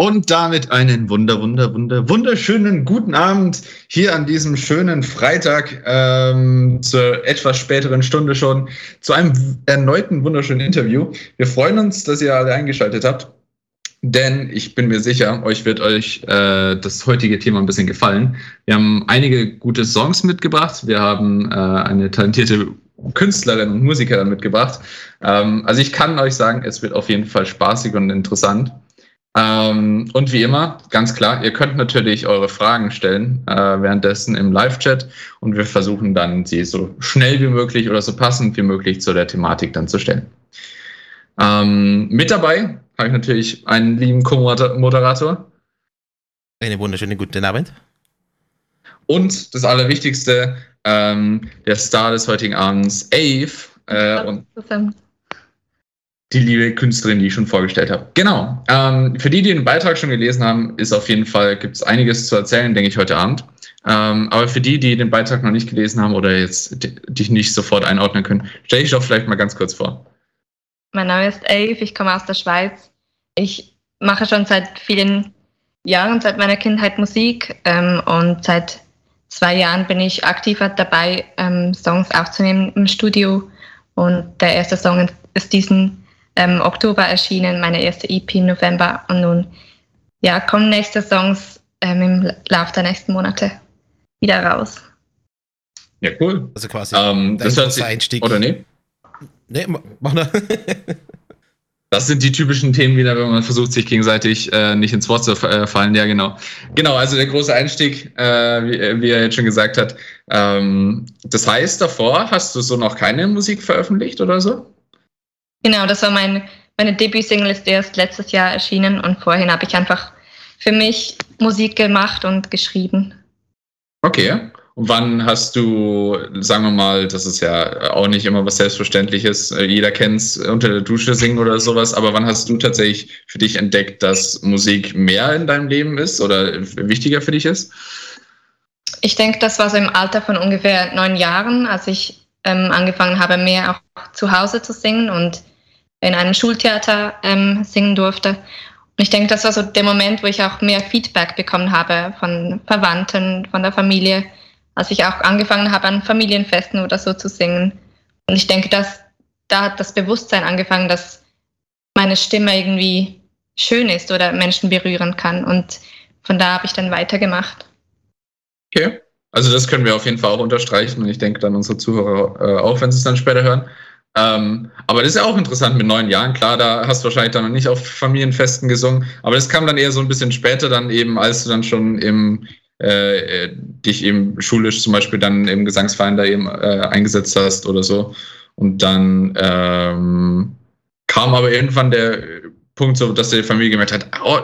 Und damit einen wunder, wunder, wunder, wunderschönen guten Abend hier an diesem schönen Freitag ähm, zur etwas späteren Stunde schon zu einem erneuten wunderschönen Interview. Wir freuen uns, dass ihr alle eingeschaltet habt, denn ich bin mir sicher, euch wird euch äh, das heutige Thema ein bisschen gefallen. Wir haben einige gute Songs mitgebracht. Wir haben äh, eine talentierte Künstlerin und Musikerin mitgebracht. Ähm, also ich kann euch sagen, es wird auf jeden Fall spaßig und interessant. Ähm, und wie immer, ganz klar, ihr könnt natürlich eure Fragen stellen äh, währenddessen im Live-Chat und wir versuchen dann, sie so schnell wie möglich oder so passend wie möglich zu der Thematik dann zu stellen. Ähm, mit dabei habe ich natürlich einen lieben Co-Moderator. Eine wunderschöne guten Abend. Und das Allerwichtigste, ähm, der Star des heutigen Abends, Ave. Äh, und die liebe Künstlerin, die ich schon vorgestellt habe. Genau. Ähm, für die, die den Beitrag schon gelesen haben, ist auf jeden Fall, gibt es einiges zu erzählen, denke ich, heute Abend. Ähm, aber für die, die den Beitrag noch nicht gelesen haben oder jetzt dich nicht sofort einordnen können, stelle ich doch vielleicht mal ganz kurz vor. Mein Name ist Ave, ich komme aus der Schweiz. Ich mache schon seit vielen Jahren, seit meiner Kindheit Musik ähm, und seit zwei Jahren bin ich aktiver dabei, ähm, Songs aufzunehmen im Studio. Und der erste Song ist diesen ähm, Oktober erschienen, meine erste EP im November und nun ja, kommen nächste Songs ähm, im Laufe der nächsten Monate wieder raus. Ja, cool. Also quasi ähm, das hört sich, Einstieg. Oder nee? Nee, mach nur. Das sind die typischen Themen wieder, wenn man versucht, sich gegenseitig äh, nicht ins Wort zu äh, fallen. Ja, genau. Genau, also der große Einstieg, äh, wie, wie, er jetzt schon gesagt hat. Ähm, das heißt, davor hast du so noch keine Musik veröffentlicht oder so? Genau, das war mein, meine Debütsingle ist erst letztes Jahr erschienen und vorhin habe ich einfach für mich Musik gemacht und geschrieben. Okay. Und wann hast du, sagen wir mal, das ist ja auch nicht immer was Selbstverständliches, äh, jeder kennt es unter der Dusche singen oder sowas, aber wann hast du tatsächlich für dich entdeckt, dass Musik mehr in deinem Leben ist oder wichtiger für dich ist? Ich denke, das war so im Alter von ungefähr neun Jahren, als ich ähm, angefangen habe, mehr auch zu Hause zu singen und in einem Schultheater ähm, singen durfte. Und ich denke, das war so der Moment, wo ich auch mehr Feedback bekommen habe von Verwandten, von der Familie, als ich auch angefangen habe, an Familienfesten oder so zu singen. Und ich denke, dass da hat das Bewusstsein angefangen, dass meine Stimme irgendwie schön ist oder Menschen berühren kann. Und von da habe ich dann weitergemacht. Okay. Also das können wir auf jeden Fall auch unterstreichen und ich denke dann unsere Zuhörer äh, auch, wenn sie es dann später hören. Ähm, aber das ist ja auch interessant mit neun Jahren. Klar, da hast du wahrscheinlich dann noch nicht auf Familienfesten gesungen, aber das kam dann eher so ein bisschen später dann eben, als du dann schon im äh, dich eben schulisch zum Beispiel dann im Gesangsverein da eben äh, eingesetzt hast oder so. Und dann ähm, kam aber irgendwann der Punkt, so, dass die Familie gemerkt hat, oh,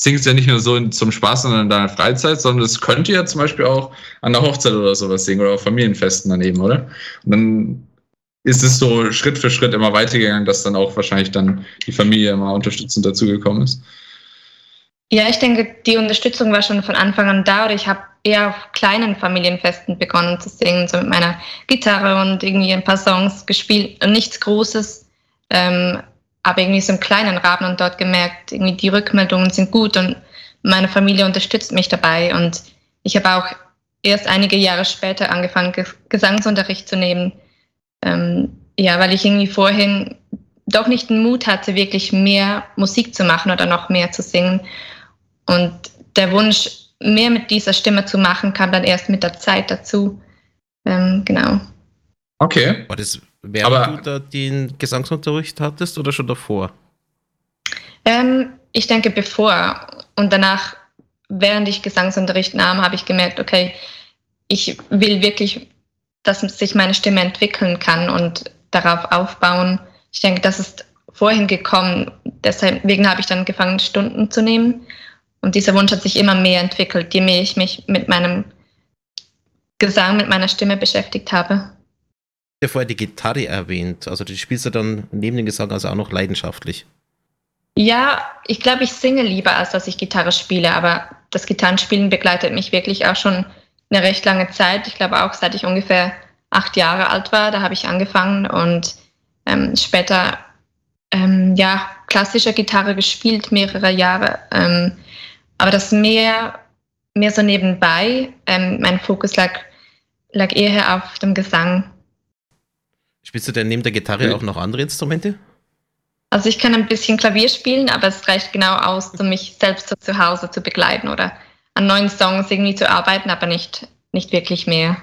singst ja nicht nur so zum Spaß, sondern in deiner Freizeit, sondern das könnte ja zum Beispiel auch an der Hochzeit oder sowas singen oder auf Familienfesten daneben, oder? Und dann ist es so Schritt für Schritt immer weitergegangen, dass dann auch wahrscheinlich dann die Familie immer unterstützend dazugekommen ist. Ja, ich denke, die Unterstützung war schon von Anfang an da. Oder ich habe eher auf kleinen Familienfesten begonnen zu singen, so mit meiner Gitarre und irgendwie ein paar Songs gespielt. Nichts Großes, ähm, aber irgendwie so im kleinen Rahmen und dort gemerkt, irgendwie die Rückmeldungen sind gut und meine Familie unterstützt mich dabei. Und ich habe auch erst einige Jahre später angefangen, Gesangsunterricht zu nehmen. Ähm, ja, weil ich irgendwie vorhin doch nicht den Mut hatte, wirklich mehr Musik zu machen oder noch mehr zu singen. Und der Wunsch, mehr mit dieser Stimme zu machen, kam dann erst mit der Zeit dazu. Ähm, genau. Okay. War das während Aber, du da den Gesangsunterricht hattest oder schon davor? Ähm, ich denke bevor. Und danach, während ich Gesangsunterricht nahm, habe ich gemerkt, okay, ich will wirklich, dass sich meine Stimme entwickeln kann und darauf aufbauen. Ich denke, das ist vorhin gekommen. Deswegen habe ich dann angefangen, Stunden zu nehmen und dieser Wunsch hat sich immer mehr entwickelt, je mehr ich mich mit meinem Gesang, mit meiner Stimme beschäftigt habe. Habe vorher die Gitarre erwähnt. Also du spielst ja dann neben dem Gesang also auch noch leidenschaftlich. Ja, ich glaube, ich singe lieber, als dass ich Gitarre spiele, aber das Gitarrenspielen begleitet mich wirklich auch schon eine recht lange Zeit. Ich glaube auch, seit ich ungefähr acht Jahre alt war, da habe ich angefangen und ähm, später ähm, ja, klassischer Gitarre gespielt, mehrere Jahre. Ähm, aber das mehr, mehr so nebenbei. Ähm, mein Fokus lag, lag eher auf dem Gesang. Spielst du denn neben der Gitarre auch noch andere Instrumente? Also ich kann ein bisschen Klavier spielen, aber es reicht genau aus, um mich selbst so zu Hause zu begleiten oder an neuen Songs irgendwie zu arbeiten, aber nicht, nicht wirklich mehr.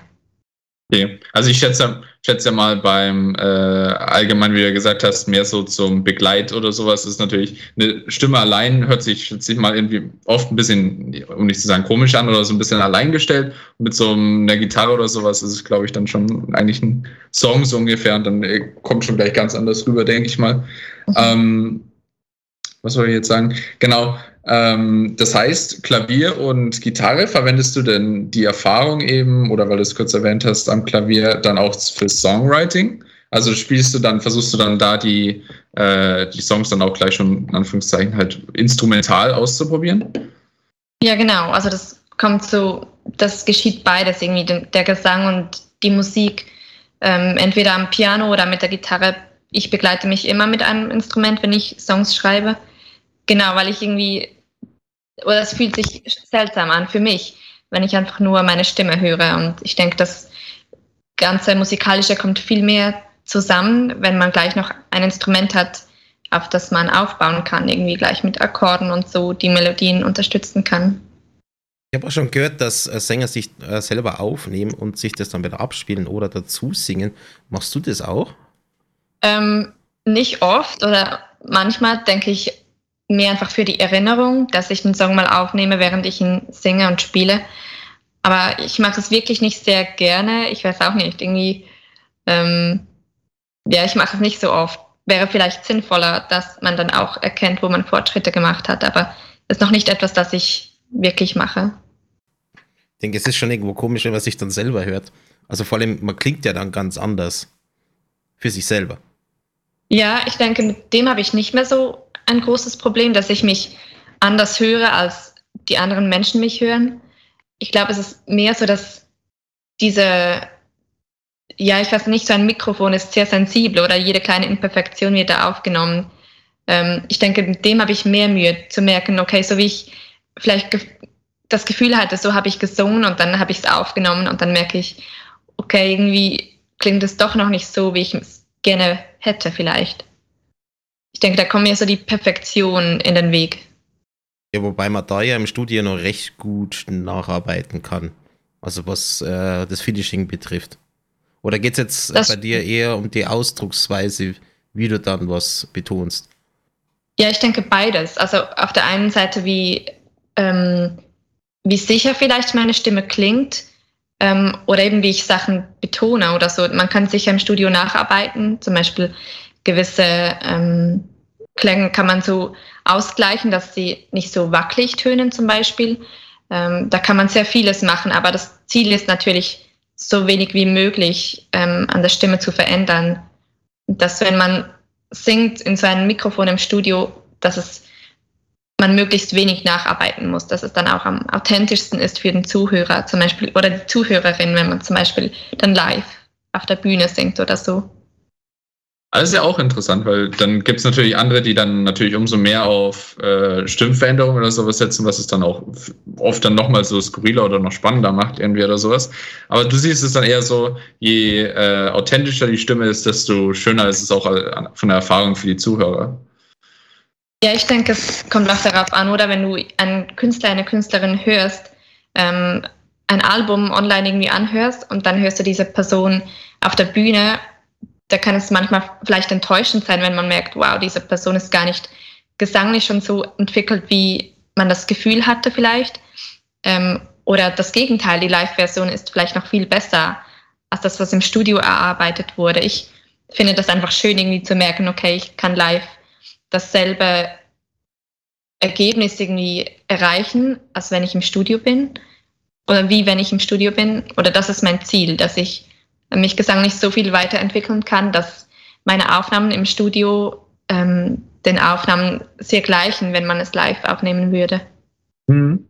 Okay. Also ich schätze, schätze mal beim äh, allgemein, wie du gesagt hast, mehr so zum Begleit oder sowas ist natürlich eine Stimme allein hört sich, schätze ich mal irgendwie oft ein bisschen, um nicht zu sagen komisch an oder so ein bisschen alleingestellt. Und mit so einer Gitarre oder sowas ist es, glaube ich, dann schon eigentlich ein Song so ungefähr und dann äh, kommt schon gleich ganz anders rüber, denke ich mal. Mhm. Ähm, was soll ich jetzt sagen? Genau. Ähm, das heißt, Klavier und Gitarre, verwendest du denn die Erfahrung eben, oder weil du es kurz erwähnt hast, am Klavier dann auch für Songwriting? Also spielst du dann, versuchst du dann da die, äh, die Songs dann auch gleich schon in Anführungszeichen halt instrumental auszuprobieren? Ja, genau. Also das kommt so, das geschieht beides irgendwie, der Gesang und die Musik, ähm, entweder am Piano oder mit der Gitarre. Ich begleite mich immer mit einem Instrument, wenn ich Songs schreibe. Genau, weil ich irgendwie oder es fühlt sich seltsam an für mich, wenn ich einfach nur meine Stimme höre. Und ich denke, das ganze Musikalische kommt viel mehr zusammen, wenn man gleich noch ein Instrument hat, auf das man aufbauen kann, irgendwie gleich mit Akkorden und so die Melodien unterstützen kann. Ich habe auch schon gehört, dass äh, Sänger sich äh, selber aufnehmen und sich das dann wieder abspielen oder dazu singen. Machst du das auch? Ähm, nicht oft oder manchmal denke ich, mehr einfach für die Erinnerung, dass ich den Song mal aufnehme, während ich ihn singe und spiele. Aber ich mache es wirklich nicht sehr gerne. Ich weiß auch nicht, irgendwie, ähm, ja, ich mache es nicht so oft. Wäre vielleicht sinnvoller, dass man dann auch erkennt, wo man Fortschritte gemacht hat. Aber ist noch nicht etwas, das ich wirklich mache. Ich denke, es ist schon irgendwo komisch, wenn man sich dann selber hört. Also vor allem, man klingt ja dann ganz anders für sich selber. Ja, ich denke, mit dem habe ich nicht mehr so ein großes Problem, dass ich mich anders höre, als die anderen Menschen mich hören. Ich glaube, es ist mehr so, dass diese, ja, ich weiß nicht, so ein Mikrofon ist sehr sensibel oder jede kleine Imperfektion wird da aufgenommen. Ähm, ich denke, mit dem habe ich mehr Mühe zu merken, okay, so wie ich vielleicht ge das Gefühl hatte, so habe ich gesungen und dann habe ich es aufgenommen und dann merke ich, okay, irgendwie klingt es doch noch nicht so, wie ich es gerne hätte vielleicht ich denke, da kommt mir so die Perfektion in den Weg. Ja, wobei man da ja im Studio noch recht gut nacharbeiten kann. Also was äh, das Finishing betrifft. Oder geht es jetzt das bei dir eher um die Ausdrucksweise, wie du dann was betonst? Ja, ich denke beides. Also auf der einen Seite, wie, ähm, wie sicher vielleicht meine Stimme klingt ähm, oder eben wie ich Sachen betone oder so. Man kann sicher im Studio nacharbeiten. Zum Beispiel gewisse ähm, Klänge kann man so ausgleichen, dass sie nicht so wackelig tönen zum Beispiel. Ähm, da kann man sehr vieles machen, aber das Ziel ist natürlich, so wenig wie möglich ähm, an der Stimme zu verändern. Dass wenn man singt in so einem Mikrofon im Studio, dass es man möglichst wenig nacharbeiten muss, dass es dann auch am authentischsten ist für den Zuhörer zum Beispiel oder die Zuhörerin, wenn man zum Beispiel dann live auf der Bühne singt oder so. Das ist ja auch interessant, weil dann gibt es natürlich andere, die dann natürlich umso mehr auf äh, Stimmveränderungen oder sowas setzen, was es dann auch oft dann nochmal so skurriler oder noch spannender macht irgendwie oder sowas. Aber du siehst es dann eher so, je äh, authentischer die Stimme ist, desto schöner ist es auch äh, von der Erfahrung für die Zuhörer. Ja, ich denke, es kommt auch darauf an, oder wenn du einen Künstler, eine Künstlerin hörst, ähm, ein Album online irgendwie anhörst und dann hörst du diese Person auf der Bühne da kann es manchmal vielleicht enttäuschend sein, wenn man merkt, wow, diese Person ist gar nicht gesanglich schon so entwickelt, wie man das Gefühl hatte vielleicht. Ähm, oder das Gegenteil, die Live-Version ist vielleicht noch viel besser als das, was im Studio erarbeitet wurde. Ich finde das einfach schön, irgendwie zu merken, okay, ich kann live dasselbe Ergebnis irgendwie erreichen, als wenn ich im Studio bin. Oder wie wenn ich im Studio bin. Oder das ist mein Ziel, dass ich mich gesanglich so viel weiterentwickeln kann, dass meine Aufnahmen im Studio ähm, den Aufnahmen sehr gleichen, wenn man es live aufnehmen würde. Mhm.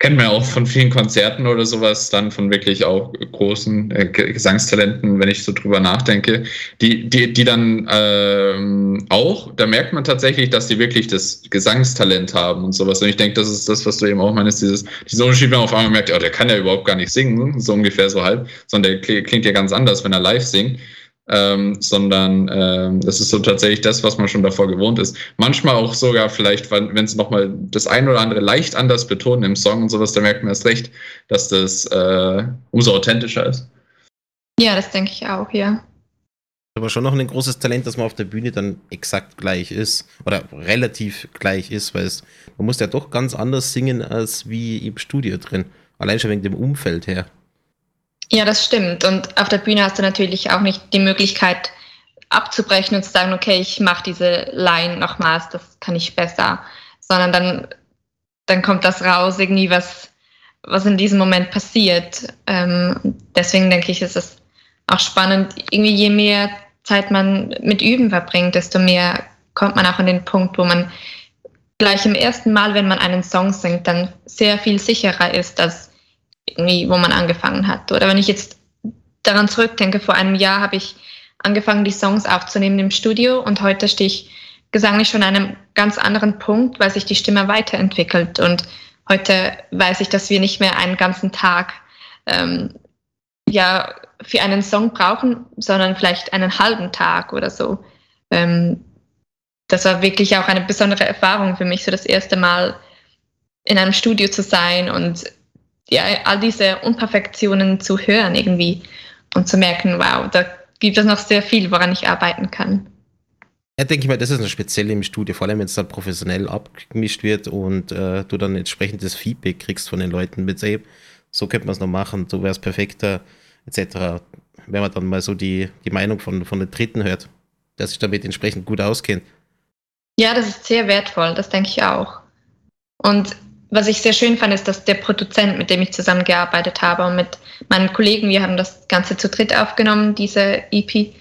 Kennt man ja auch von vielen Konzerten oder sowas, dann von wirklich auch großen äh, Gesangstalenten, wenn ich so drüber nachdenke, die, die, die dann ähm, auch, da merkt man tatsächlich, dass die wirklich das Gesangstalent haben und sowas. Und ich denke, das ist das, was du eben auch meinst, dieses, dieser Unterschied, wenn man auf einmal merkt, oh, der kann ja überhaupt gar nicht singen, so ungefähr so halb, sondern der klingt ja ganz anders, wenn er live singt ähm, sondern ähm, das ist so tatsächlich das, was man schon davor gewohnt ist. Manchmal auch sogar vielleicht, wenn sie nochmal das ein oder andere leicht anders betonen im Song und sowas, da merkt man erst recht, dass das äh, umso authentischer ist. Ja, das denke ich auch, ja. Aber schon noch ein großes Talent, dass man auf der Bühne dann exakt gleich ist oder relativ gleich ist, weil es, man muss ja doch ganz anders singen als wie im Studio drin. Allein schon wegen dem Umfeld her. Ja, das stimmt. Und auf der Bühne hast du natürlich auch nicht die Möglichkeit abzubrechen und zu sagen, okay, ich mache diese Line nochmals, das kann ich besser, sondern dann, dann kommt das raus, irgendwie was, was in diesem Moment passiert. Ähm, deswegen denke ich, ist es auch spannend, irgendwie je mehr Zeit man mit Üben verbringt, desto mehr kommt man auch an den Punkt, wo man gleich im ersten Mal, wenn man einen Song singt, dann sehr viel sicherer ist, als irgendwie, wo man angefangen hat. Oder wenn ich jetzt daran zurückdenke, vor einem Jahr habe ich angefangen, die Songs aufzunehmen im Studio und heute stehe ich gesanglich schon an einem ganz anderen Punkt, weil sich die Stimme weiterentwickelt. Und heute weiß ich, dass wir nicht mehr einen ganzen Tag ähm, ja, für einen Song brauchen, sondern vielleicht einen halben Tag oder so. Ähm, das war wirklich auch eine besondere Erfahrung für mich, so das erste Mal in einem Studio zu sein und ja, all diese Unperfektionen zu hören irgendwie und zu merken, wow, da gibt es noch sehr viel, woran ich arbeiten kann. Ja, denke ich mal, das ist eine spezielle im Studio, vor allem wenn es dann professionell abgemischt wird und äh, du dann entsprechendes Feedback kriegst von den Leuten mit, ey, so könnte man es noch machen, so wäre es perfekter, etc. Wenn man dann mal so die, die Meinung von, von den Dritten hört, der sich damit entsprechend gut auskennt. Ja, das ist sehr wertvoll, das denke ich auch. Und was ich sehr schön fand, ist, dass der Produzent, mit dem ich zusammengearbeitet habe und mit meinen Kollegen, wir haben das Ganze zu dritt aufgenommen, diese EP,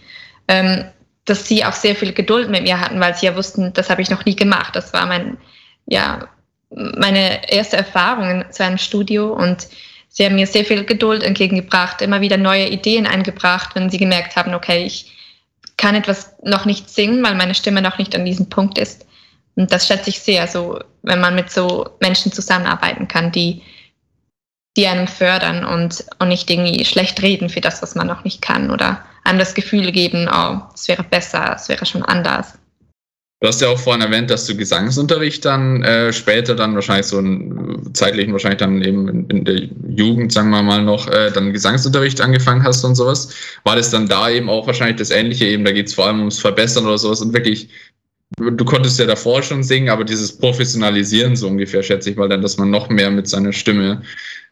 ähm, dass sie auch sehr viel Geduld mit mir hatten, weil sie ja wussten, das habe ich noch nie gemacht. Das war mein, ja, meine erste Erfahrung in so einem Studio und sie haben mir sehr viel Geduld entgegengebracht, immer wieder neue Ideen eingebracht, wenn sie gemerkt haben, okay, ich kann etwas noch nicht singen, weil meine Stimme noch nicht an diesem Punkt ist. Und das schätze ich sehr, so, wenn man mit so Menschen zusammenarbeiten kann, die, die einem fördern und, und nicht irgendwie schlecht reden für das, was man noch nicht kann oder einem das Gefühl geben, oh, es wäre besser, es wäre schon anders. Du hast ja auch vorhin erwähnt, dass du Gesangsunterricht dann äh, später dann wahrscheinlich so einen zeitlichen wahrscheinlich dann eben in, in, der Jugend, sagen wir mal noch, äh, dann Gesangsunterricht angefangen hast und sowas. War das dann da eben auch wahrscheinlich das Ähnliche eben, da geht es vor allem ums Verbessern oder sowas und wirklich du konntest ja davor schon singen, aber dieses Professionalisieren so ungefähr, schätze ich mal dann, dass man noch mehr mit seiner Stimme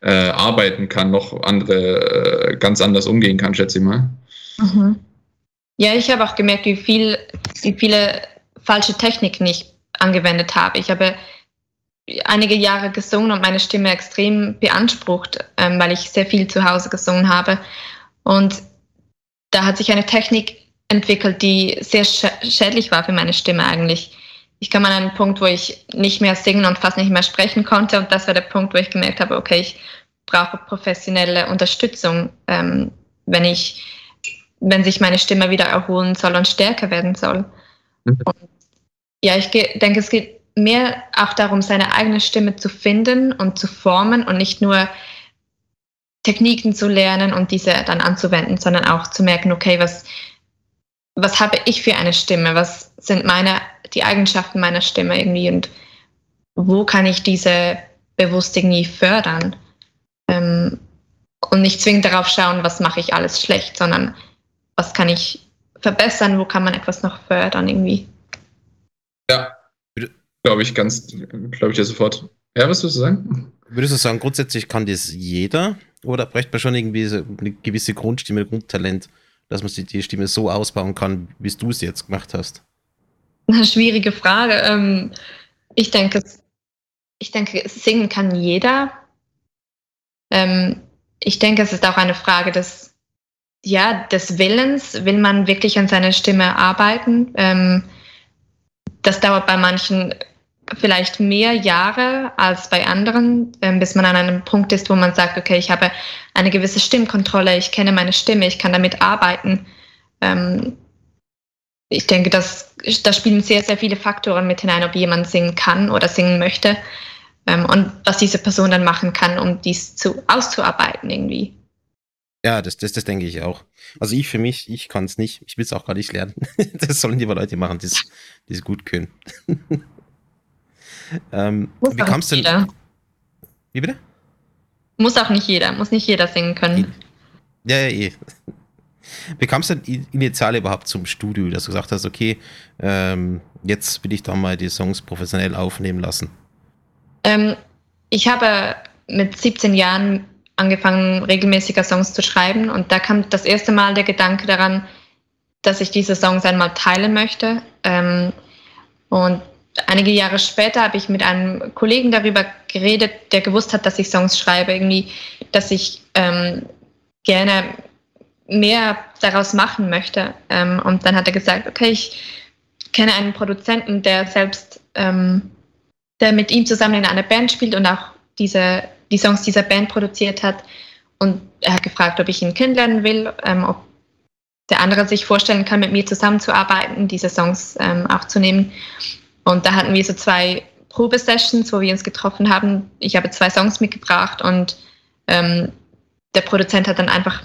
äh, arbeiten kann, noch andere äh, ganz anders umgehen kann, schätze ich mal. Mhm. Ja, ich habe auch gemerkt, wie viel, wie viele falsche Techniken ich angewendet habe. Ich habe einige Jahre gesungen und meine Stimme extrem beansprucht, ähm, weil ich sehr viel zu Hause gesungen habe. Und da hat sich eine Technik entwickelt, die sehr schädlich war für meine Stimme eigentlich. Ich kam an einen Punkt, wo ich nicht mehr singen und fast nicht mehr sprechen konnte. Und das war der Punkt, wo ich gemerkt habe, okay, ich brauche professionelle Unterstützung, ähm, wenn ich, wenn sich meine Stimme wieder erholen soll und stärker werden soll. Mhm. Und ja, ich denke, es geht mehr auch darum, seine eigene Stimme zu finden und zu formen und nicht nur Techniken zu lernen und diese dann anzuwenden, sondern auch zu merken, okay, was, was habe ich für eine Stimme? Was sind meine, die Eigenschaften meiner Stimme irgendwie und wo kann ich diese bewusst irgendwie fördern? Ähm, und nicht zwingend darauf schauen, was mache ich alles schlecht, sondern was kann ich verbessern, wo kann man etwas noch fördern irgendwie. Ja, glaube ich ganz, glaube ich dir sofort. Ja, was würdest du sagen? Würdest du sagen, grundsätzlich kann das jeder oder bräuchte man schon irgendwie so eine gewisse Grundstimme, Grundtalent? Dass man die Stimme so ausbauen kann, wie du es jetzt gemacht hast? Eine schwierige Frage. Ähm, ich denke, ich denke, singen kann jeder. Ähm, ich denke, es ist auch eine Frage des, ja, des Willens. Will man wirklich an seiner Stimme arbeiten? Ähm, das dauert bei manchen vielleicht mehr Jahre als bei anderen, ähm, bis man an einem Punkt ist, wo man sagt, okay, ich habe eine gewisse Stimmkontrolle, ich kenne meine Stimme, ich kann damit arbeiten. Ähm, ich denke, dass, da spielen sehr, sehr viele Faktoren mit hinein, ob jemand singen kann oder singen möchte ähm, und was diese Person dann machen kann, um dies zu, auszuarbeiten irgendwie. Ja, das, das, das denke ich auch. Also ich für mich, ich kann es nicht. Ich will es auch gar nicht lernen. das sollen lieber Leute machen, die es gut können. ähm, wie kamst du denn? Wie bitte? Muss auch nicht jeder, muss nicht jeder singen können. Ja, ja, eh. Wie kamst du denn initial überhaupt zum Studio, dass du gesagt hast, okay, ähm, jetzt will ich doch mal die Songs professionell aufnehmen lassen? Ähm, ich habe mit 17 Jahren angefangen, regelmäßiger Songs zu schreiben und da kam das erste Mal der Gedanke daran, dass ich diese Songs einmal teilen möchte. Ähm, und einige Jahre später habe ich mit einem Kollegen darüber geredet, der gewusst hat, dass ich Songs schreibe, irgendwie, dass ich ähm, gerne mehr daraus machen möchte. Ähm, und dann hat er gesagt, okay, ich kenne einen Produzenten, der selbst, ähm, der mit ihm zusammen in einer Band spielt und auch diese, die Songs dieser Band produziert hat. Und er hat gefragt, ob ich ihn kennenlernen will, ähm, ob der andere sich vorstellen kann, mit mir zusammenzuarbeiten, diese Songs ähm, aufzunehmen. Und da hatten wir so zwei Probesessions, wo wir uns getroffen haben. Ich habe zwei Songs mitgebracht und ähm, der Produzent hat dann einfach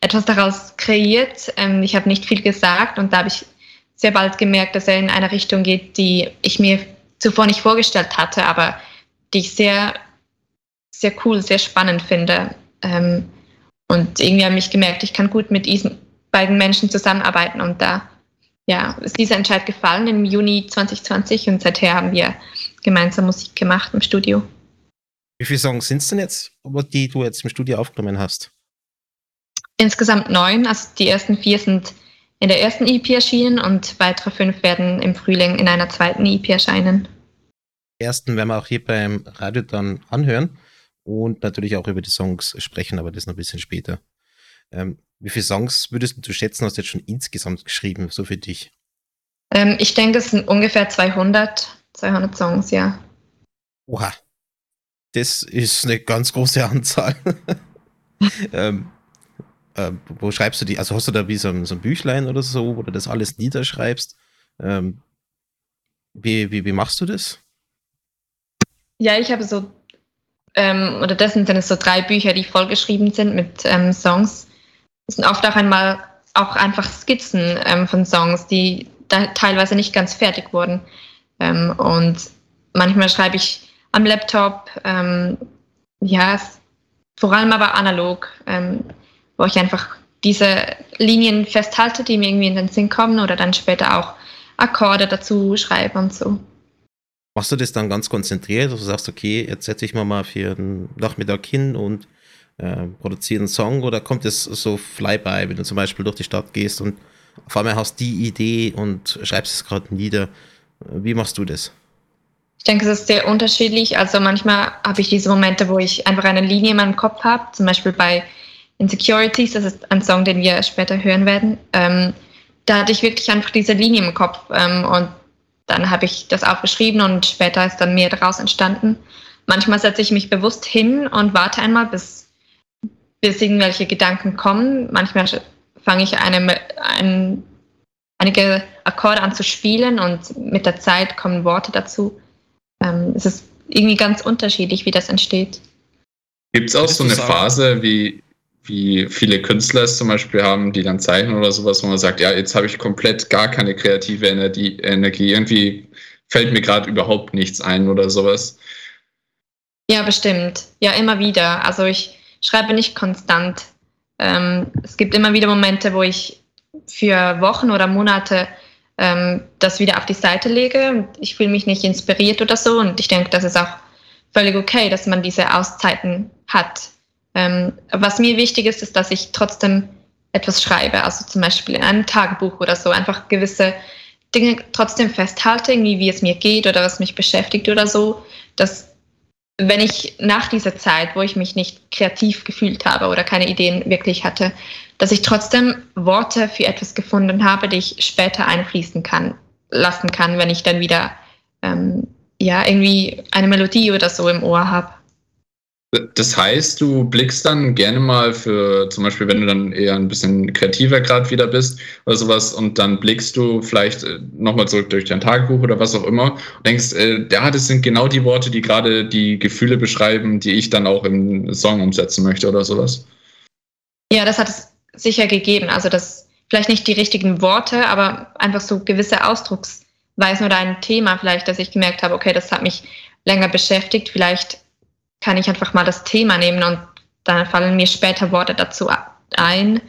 etwas daraus kreiert. Ähm, ich habe nicht viel gesagt und da habe ich sehr bald gemerkt, dass er in eine Richtung geht, die ich mir zuvor nicht vorgestellt hatte, aber die ich sehr, sehr cool, sehr spannend finde. Ähm, und irgendwie habe ich gemerkt, ich kann gut mit diesen beiden Menschen zusammenarbeiten und da ja, ist dieser Entscheid gefallen im Juni 2020 und seither haben wir gemeinsam Musik gemacht im Studio. Wie viele Songs sind es denn jetzt, die du jetzt im Studio aufgenommen hast? Insgesamt neun, also die ersten vier sind in der ersten EP erschienen und weitere fünf werden im Frühling in einer zweiten EP erscheinen. Die ersten werden wir auch hier beim Radio dann anhören und natürlich auch über die Songs sprechen, aber das noch ein bisschen später. Ähm, wie viele Songs würdest du schätzen, hast du jetzt schon insgesamt geschrieben, so für dich? Ähm, ich denke, es sind ungefähr 200, 200 Songs, ja. Oha, das ist eine ganz große Anzahl. ähm, äh, wo schreibst du die? Also hast du da wie so ein, so ein Büchlein oder so, wo du das alles niederschreibst? Ähm, wie, wie, wie machst du das? Ja, ich habe so, ähm, oder das sind dann so drei Bücher, die vollgeschrieben sind mit ähm, Songs. Das sind oft auch einmal auch einfach Skizzen ähm, von Songs, die teilweise nicht ganz fertig wurden. Ähm, und manchmal schreibe ich am Laptop, ähm, ja, vor allem aber analog wo ich einfach diese Linien festhalte, die mir irgendwie in den Sinn kommen oder dann später auch Akkorde dazu schreibe und so. Machst du das dann ganz konzentriert, dass du sagst, okay, jetzt setze ich mal mal für einen Nachmittag hin und äh, einen Song oder kommt es so flyby, wenn du zum Beispiel durch die Stadt gehst und auf einmal hast die Idee und schreibst es gerade nieder. Wie machst du das? Ich denke, es ist sehr unterschiedlich. Also manchmal habe ich diese Momente, wo ich einfach eine Linie in meinem Kopf habe, zum Beispiel bei Insecurities, das ist ein Song, den wir später hören werden. Ähm, da hatte ich wirklich einfach diese Linie im Kopf ähm, und dann habe ich das aufgeschrieben und später ist dann mehr daraus entstanden. Manchmal setze ich mich bewusst hin und warte einmal, bis, bis irgendwelche Gedanken kommen. Manchmal fange ich eine, ein, einige Akkorde an zu spielen und mit der Zeit kommen Worte dazu. Ähm, es ist irgendwie ganz unterschiedlich, wie das entsteht. Gibt es auch so eine Phase wie wie viele Künstler es zum Beispiel haben, die dann zeichnen oder sowas, wo man sagt, ja, jetzt habe ich komplett gar keine kreative Energie, Energie. irgendwie fällt mir gerade überhaupt nichts ein oder sowas. Ja, bestimmt. Ja, immer wieder. Also ich schreibe nicht konstant. Ähm, es gibt immer wieder Momente, wo ich für Wochen oder Monate ähm, das wieder auf die Seite lege. Ich fühle mich nicht inspiriert oder so und ich denke, das ist auch völlig okay, dass man diese Auszeiten hat. Ähm, was mir wichtig ist, ist, dass ich trotzdem etwas schreibe, also zum Beispiel in einem Tagebuch oder so, einfach gewisse Dinge trotzdem festhalte, wie es mir geht oder was mich beschäftigt oder so, dass wenn ich nach dieser Zeit, wo ich mich nicht kreativ gefühlt habe oder keine Ideen wirklich hatte, dass ich trotzdem Worte für etwas gefunden habe, die ich später einfließen kann, lassen kann, wenn ich dann wieder ähm, ja, irgendwie eine Melodie oder so im Ohr habe. Das heißt, du blickst dann gerne mal für, zum Beispiel, wenn du dann eher ein bisschen kreativer gerade wieder bist oder sowas, und dann blickst du vielleicht äh, nochmal zurück durch dein Tagebuch oder was auch immer und denkst, äh, ja, das sind genau die Worte, die gerade die Gefühle beschreiben, die ich dann auch im Song umsetzen möchte oder sowas. Ja, das hat es sicher gegeben. Also das vielleicht nicht die richtigen Worte, aber einfach so gewisse Ausdrucksweisen oder ein Thema vielleicht, dass ich gemerkt habe, okay, das hat mich länger beschäftigt. Vielleicht kann ich einfach mal das Thema nehmen und dann fallen mir später Worte dazu ein.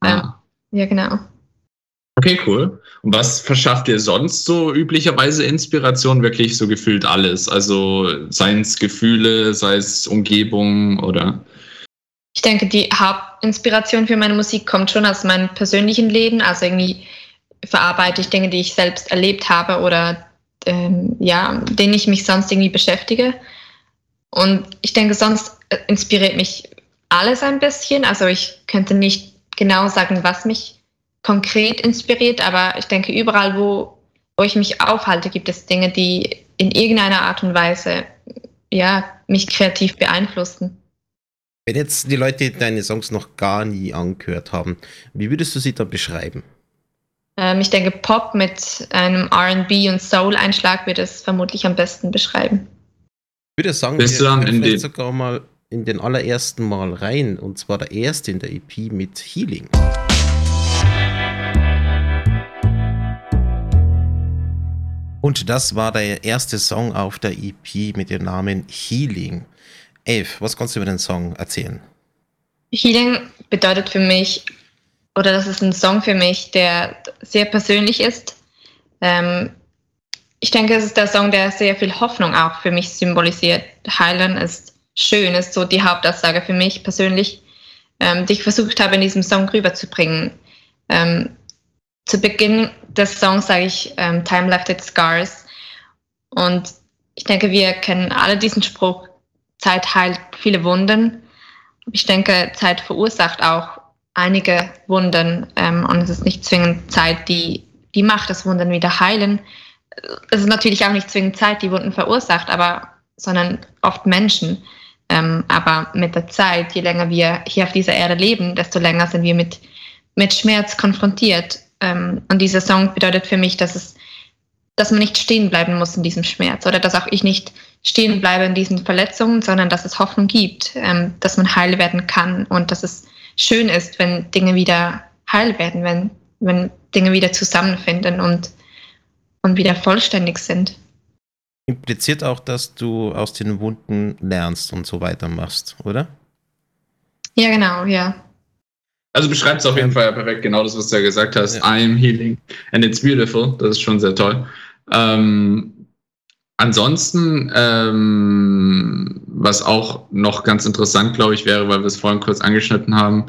Ah. Ähm, ja, genau. Okay, cool. Und was verschafft dir sonst so üblicherweise Inspiration? Wirklich so gefühlt alles. Also seien es Gefühle, sei es Umgebung oder? Ich denke, die Hauptinspiration für meine Musik kommt schon aus meinem persönlichen Leben. Also irgendwie verarbeite ich Dinge, die ich selbst erlebt habe oder ähm, ja, denen ich mich sonst irgendwie beschäftige. Und ich denke, sonst äh, inspiriert mich alles ein bisschen. Also ich könnte nicht genau sagen, was mich konkret inspiriert, aber ich denke, überall, wo, wo ich mich aufhalte, gibt es Dinge, die in irgendeiner Art und Weise ja, mich kreativ beeinflussen. Wenn jetzt die Leute deine Songs noch gar nie angehört haben, wie würdest du sie da beschreiben? Ähm, ich denke, Pop mit einem RB und Soul-Einschlag würde es vermutlich am besten beschreiben. Ich würde sagen, Bist wir gehen vielleicht sogar mal in den allerersten Mal rein. Und zwar der erste in der EP mit Healing. Und das war der erste Song auf der EP mit dem Namen Healing. Eve, was kannst du über den Song erzählen? Healing bedeutet für mich, oder das ist ein Song für mich, der sehr persönlich ist. Ähm, ich denke, es ist der Song, der sehr viel Hoffnung auch für mich symbolisiert. Heilen ist schön, ist so die Hauptaussage für mich persönlich, ähm, die ich versucht habe, in diesem Song rüberzubringen. Ähm, zu Beginn des Songs sage ich ähm, Time left its scars. Und ich denke, wir kennen alle diesen Spruch, Zeit heilt viele Wunden. Ich denke, Zeit verursacht auch einige Wunden. Ähm, und es ist nicht zwingend Zeit, die, die macht, dass Wunden wieder heilen, es ist natürlich auch nicht zwingend Zeit, die Wunden verursacht, aber sondern oft Menschen. Ähm, aber mit der Zeit, je länger wir hier auf dieser Erde leben, desto länger sind wir mit, mit Schmerz konfrontiert. Ähm, und dieser Song bedeutet für mich, dass es, dass man nicht stehen bleiben muss in diesem Schmerz oder dass auch ich nicht stehen bleibe in diesen Verletzungen, sondern dass es Hoffnung gibt, ähm, dass man heil werden kann und dass es schön ist, wenn Dinge wieder heil werden, wenn, wenn Dinge wieder zusammenfinden und und wieder vollständig sind. Impliziert auch, dass du aus den Wunden lernst und so weiter machst, oder? Ja, genau, ja. Also beschreibt es auf jeden Fall perfekt genau das, was du ja gesagt hast. Ja. I am healing and it's beautiful. Das ist schon sehr toll. Ähm, ansonsten, ähm, was auch noch ganz interessant, glaube ich, wäre, weil wir es vorhin kurz angeschnitten haben,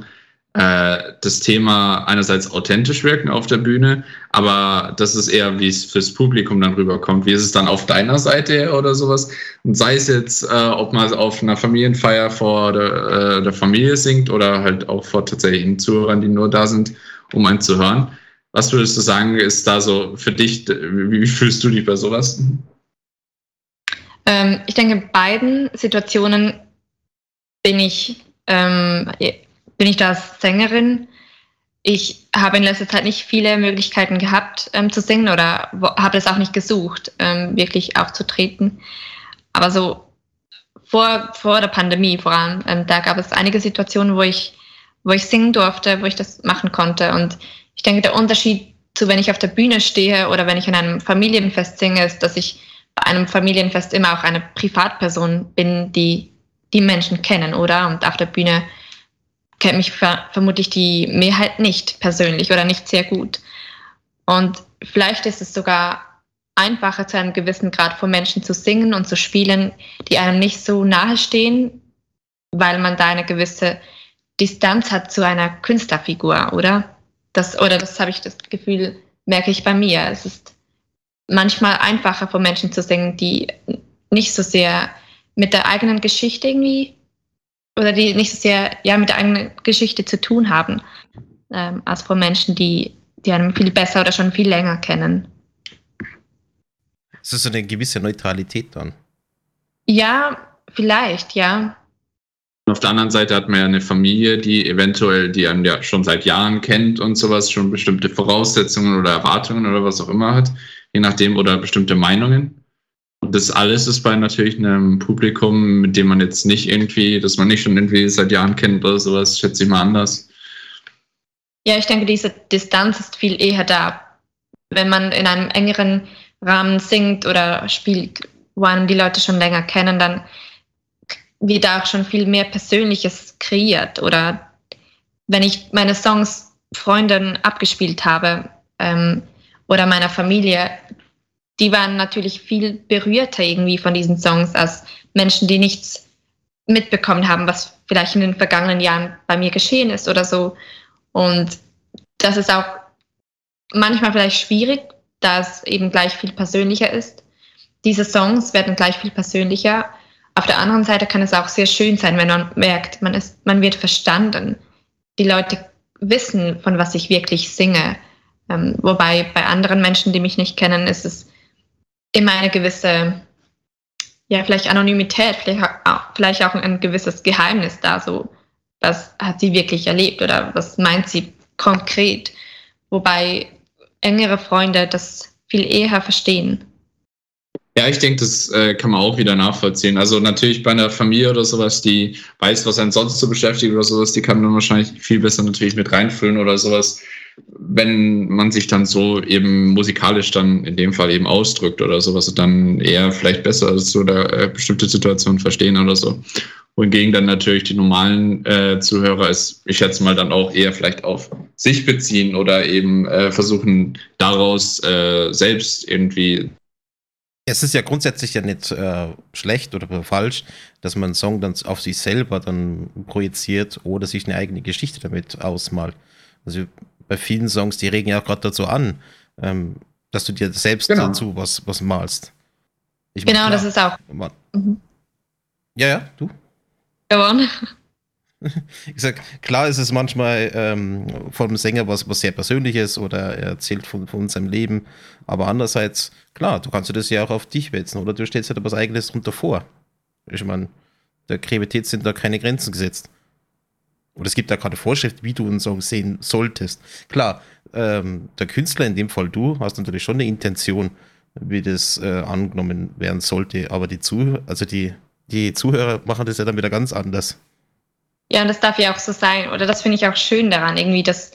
äh, das Thema einerseits authentisch wirken auf der Bühne, aber das ist eher, wie es fürs Publikum dann rüberkommt. Wie ist es dann auf deiner Seite oder sowas? Und sei es jetzt, äh, ob man auf einer Familienfeier vor der, äh, der Familie singt oder halt auch vor tatsächlichen Zuhörern, die nur da sind, um einen zu hören. Was würdest du sagen, ist da so für dich, wie fühlst du dich bei sowas? Ähm, ich denke, in beiden Situationen bin ich ähm, bin ich da Sängerin. Ich habe in letzter Zeit nicht viele Möglichkeiten gehabt ähm, zu singen oder habe es auch nicht gesucht, ähm, wirklich aufzutreten. Aber so vor, vor der Pandemie vor allem, ähm, da gab es einige Situationen, wo ich, wo ich singen durfte, wo ich das machen konnte. Und ich denke, der Unterschied zu, wenn ich auf der Bühne stehe oder wenn ich in einem Familienfest singe, ist, dass ich bei einem Familienfest immer auch eine Privatperson bin, die die Menschen kennen, oder? Und auf der Bühne kennt mich ver vermutlich die Mehrheit nicht persönlich oder nicht sehr gut. Und vielleicht ist es sogar einfacher, zu einem gewissen Grad vor Menschen zu singen und zu spielen, die einem nicht so nahe stehen, weil man da eine gewisse Distanz hat zu einer Künstlerfigur, oder? Das, oder das habe ich das Gefühl, merke ich bei mir. Es ist manchmal einfacher, vor Menschen zu singen, die nicht so sehr mit der eigenen Geschichte irgendwie oder die nicht so sehr ja, mit der eigenen Geschichte zu tun haben, ähm, als von Menschen, die, die einen viel besser oder schon viel länger kennen. Es ist so eine gewisse Neutralität dann. Ja, vielleicht, ja. auf der anderen Seite hat man ja eine Familie, die eventuell, die einen ja schon seit Jahren kennt und sowas, schon bestimmte Voraussetzungen oder Erwartungen oder was auch immer hat, je nachdem, oder bestimmte Meinungen. Das alles ist bei natürlich einem Publikum, mit dem man jetzt nicht irgendwie, dass man nicht schon irgendwie seit Jahren kennt oder sowas, schätze ich mal anders. Ja, ich denke, diese Distanz ist viel eher da. Wenn man in einem engeren Rahmen singt oder spielt, wo einen die Leute schon länger kennen, dann wird auch schon viel mehr Persönliches kreiert. Oder wenn ich meine Songs Freunden abgespielt habe ähm, oder meiner Familie, die waren natürlich viel berührter irgendwie von diesen Songs als Menschen, die nichts mitbekommen haben, was vielleicht in den vergangenen Jahren bei mir geschehen ist oder so. Und das ist auch manchmal vielleicht schwierig, da es eben gleich viel persönlicher ist. Diese Songs werden gleich viel persönlicher. Auf der anderen Seite kann es auch sehr schön sein, wenn man merkt, man, ist, man wird verstanden. Die Leute wissen, von was ich wirklich singe. Ähm, wobei bei anderen Menschen, die mich nicht kennen, ist es immer eine gewisse, ja, vielleicht Anonymität, vielleicht auch, vielleicht auch ein gewisses Geheimnis da, so, was hat sie wirklich erlebt oder was meint sie konkret. Wobei engere Freunde das viel eher verstehen. Ja, ich denke, das äh, kann man auch wieder nachvollziehen. Also natürlich bei einer Familie oder sowas, die weiß, was einen sonst so beschäftigt oder sowas, die kann man wahrscheinlich viel besser natürlich mit reinfüllen oder sowas wenn man sich dann so eben musikalisch dann in dem Fall eben ausdrückt oder sowas, dann eher vielleicht besser so oder äh, bestimmte Situationen verstehen oder so. Wohingegen dann natürlich die normalen äh, Zuhörer es, ich schätze mal, dann auch eher vielleicht auf sich beziehen oder eben äh, versuchen, daraus äh, selbst irgendwie. Es ist ja grundsätzlich ja nicht äh, schlecht oder falsch, dass man einen Song dann auf sich selber dann projiziert oder sich eine eigene Geschichte damit ausmalt. Also bei vielen Songs, die regen ja auch gerade dazu an, ähm, dass du dir selbst genau. dazu was, was malst. Ich genau, klar, das ist auch. Mhm. Ja, ja, du? Gewonnen. Ich sag, klar ist es manchmal ähm, vom Sänger was, was sehr Persönliches oder er erzählt von, von seinem Leben, aber andererseits, klar, du kannst das ja auch auf dich wälzen oder du stellst halt was Eigenes drunter vor. Ich meine, der Kreativität sind da keine Grenzen gesetzt. Oder es gibt da keine Vorschrift, wie du einen Song sehen solltest. Klar, ähm, der Künstler, in dem Fall du, hast natürlich schon eine Intention, wie das äh, angenommen werden sollte. Aber die Zuhörer, also die, die Zuhörer machen das ja dann wieder ganz anders. Ja, und das darf ja auch so sein. Oder das finde ich auch schön daran, irgendwie, dass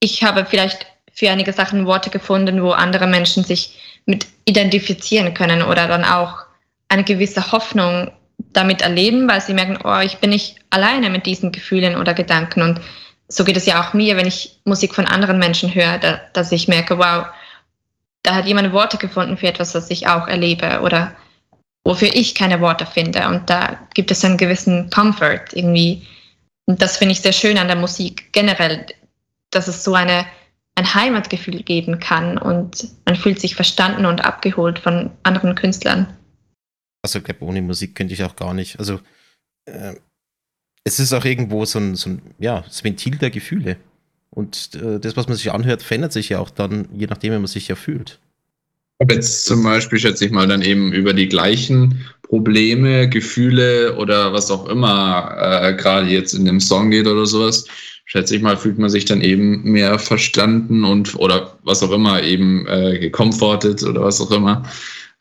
ich habe vielleicht für einige Sachen Worte gefunden, wo andere Menschen sich mit identifizieren können oder dann auch eine gewisse Hoffnung damit erleben, weil sie merken, oh, ich bin nicht alleine mit diesen Gefühlen oder Gedanken. Und so geht es ja auch mir, wenn ich Musik von anderen Menschen höre, da, dass ich merke, wow, da hat jemand Worte gefunden für etwas, was ich auch erlebe oder wofür ich keine Worte finde. Und da gibt es einen gewissen Comfort irgendwie. Und das finde ich sehr schön an der Musik generell, dass es so eine, ein Heimatgefühl geben kann und man fühlt sich verstanden und abgeholt von anderen Künstlern. Also, ich glaube, ohne Musik könnte ich auch gar nicht. Also, äh, es ist auch irgendwo so ein, so ein, ja, das Ventil der Gefühle. Und äh, das, was man sich anhört, verändert sich ja auch dann, je nachdem, wie man sich ja fühlt. Jetzt zum Beispiel, schätze ich mal, dann eben über die gleichen Probleme, Gefühle oder was auch immer äh, gerade jetzt in dem Song geht oder sowas, schätze ich mal, fühlt man sich dann eben mehr verstanden und oder was auch immer eben äh, gekomfortet oder was auch immer,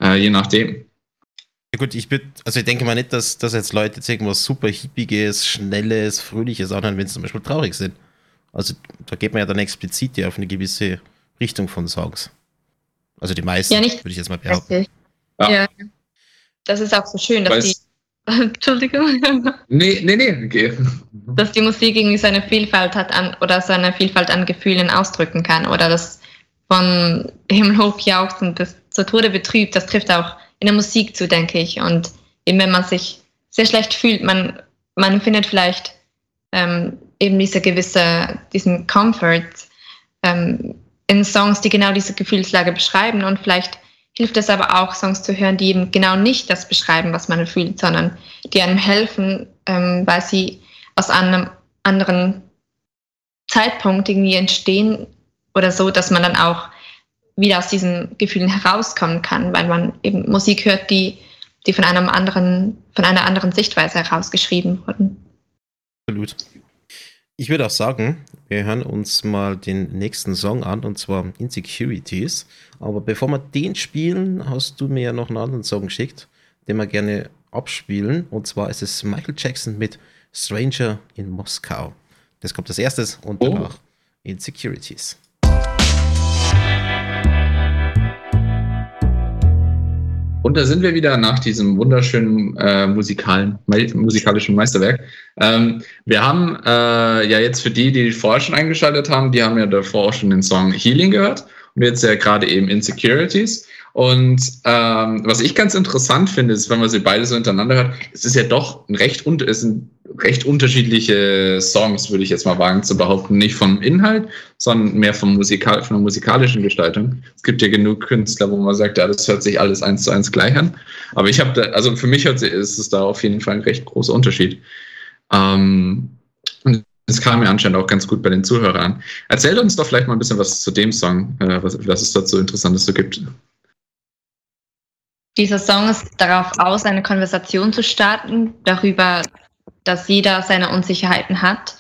äh, je nachdem. Ja gut, ich bin, also ich denke mal nicht, dass, dass jetzt Leute jetzt irgendwas super hippiges, schnelles, fröhliches anhören, wenn sie zum Beispiel traurig sind. Also da geht man ja dann explizit ja auf eine gewisse Richtung von Songs. Also die meisten, ja, nicht würde ich jetzt mal behaupten. Ja. ja. Das ist auch so schön, dass Weiß, die. Entschuldigung. Nee, nee, nee, okay. Dass die Musik irgendwie seine Vielfalt hat an oder seine Vielfalt an Gefühlen ausdrücken kann. Oder das von himmelhoch jauchzend bis zur Tode betrübt, das trifft auch in der Musik zu, denke ich. Und eben wenn man sich sehr schlecht fühlt, man, man findet vielleicht ähm, eben diese gewisse, diesen Comfort ähm, in Songs, die genau diese Gefühlslage beschreiben. Und vielleicht hilft es aber auch, Songs zu hören, die eben genau nicht das beschreiben, was man fühlt, sondern die einem helfen, ähm, weil sie aus einem anderen Zeitpunkt irgendwie entstehen oder so, dass man dann auch wieder aus diesen Gefühlen herauskommen kann, weil man eben Musik hört, die, die von einem anderen, von einer anderen Sichtweise herausgeschrieben wurden. Absolut. Ich würde auch sagen, wir hören uns mal den nächsten Song an, und zwar Insecurities. Aber bevor wir den spielen, hast du mir ja noch einen anderen Song geschickt, den wir gerne abspielen. Und zwar ist es Michael Jackson mit Stranger in Moskau. Das kommt als erstes und oh. danach oh. Insecurities. Und da sind wir wieder nach diesem wunderschönen äh, musikalen, musikalischen Meisterwerk. Ähm, wir haben äh, ja jetzt für die, die vorher schon eingeschaltet haben, die haben ja davor auch schon den Song Healing gehört und jetzt ja gerade eben Insecurities. Und ähm, was ich ganz interessant finde, ist, wenn man sie beide so hintereinander hört, es ist ja doch ein recht, es sind recht unterschiedliche Songs, würde ich jetzt mal wagen zu behaupten. Nicht vom Inhalt, sondern mehr vom Musikal von der musikalischen Gestaltung. Es gibt ja genug Künstler, wo man sagt, ja, das hört sich alles eins zu eins gleich an. Aber ich habe da, also für mich hört sich, ist es da auf jeden Fall ein recht großer Unterschied. Ähm, und das kam mir anscheinend auch ganz gut bei den Zuhörern. Erzähl uns doch vielleicht mal ein bisschen was zu dem Song, äh, was, was es dazu Interessantes so gibt. Dieser Song ist darauf aus, eine Konversation zu starten, darüber, dass jeder seine Unsicherheiten hat.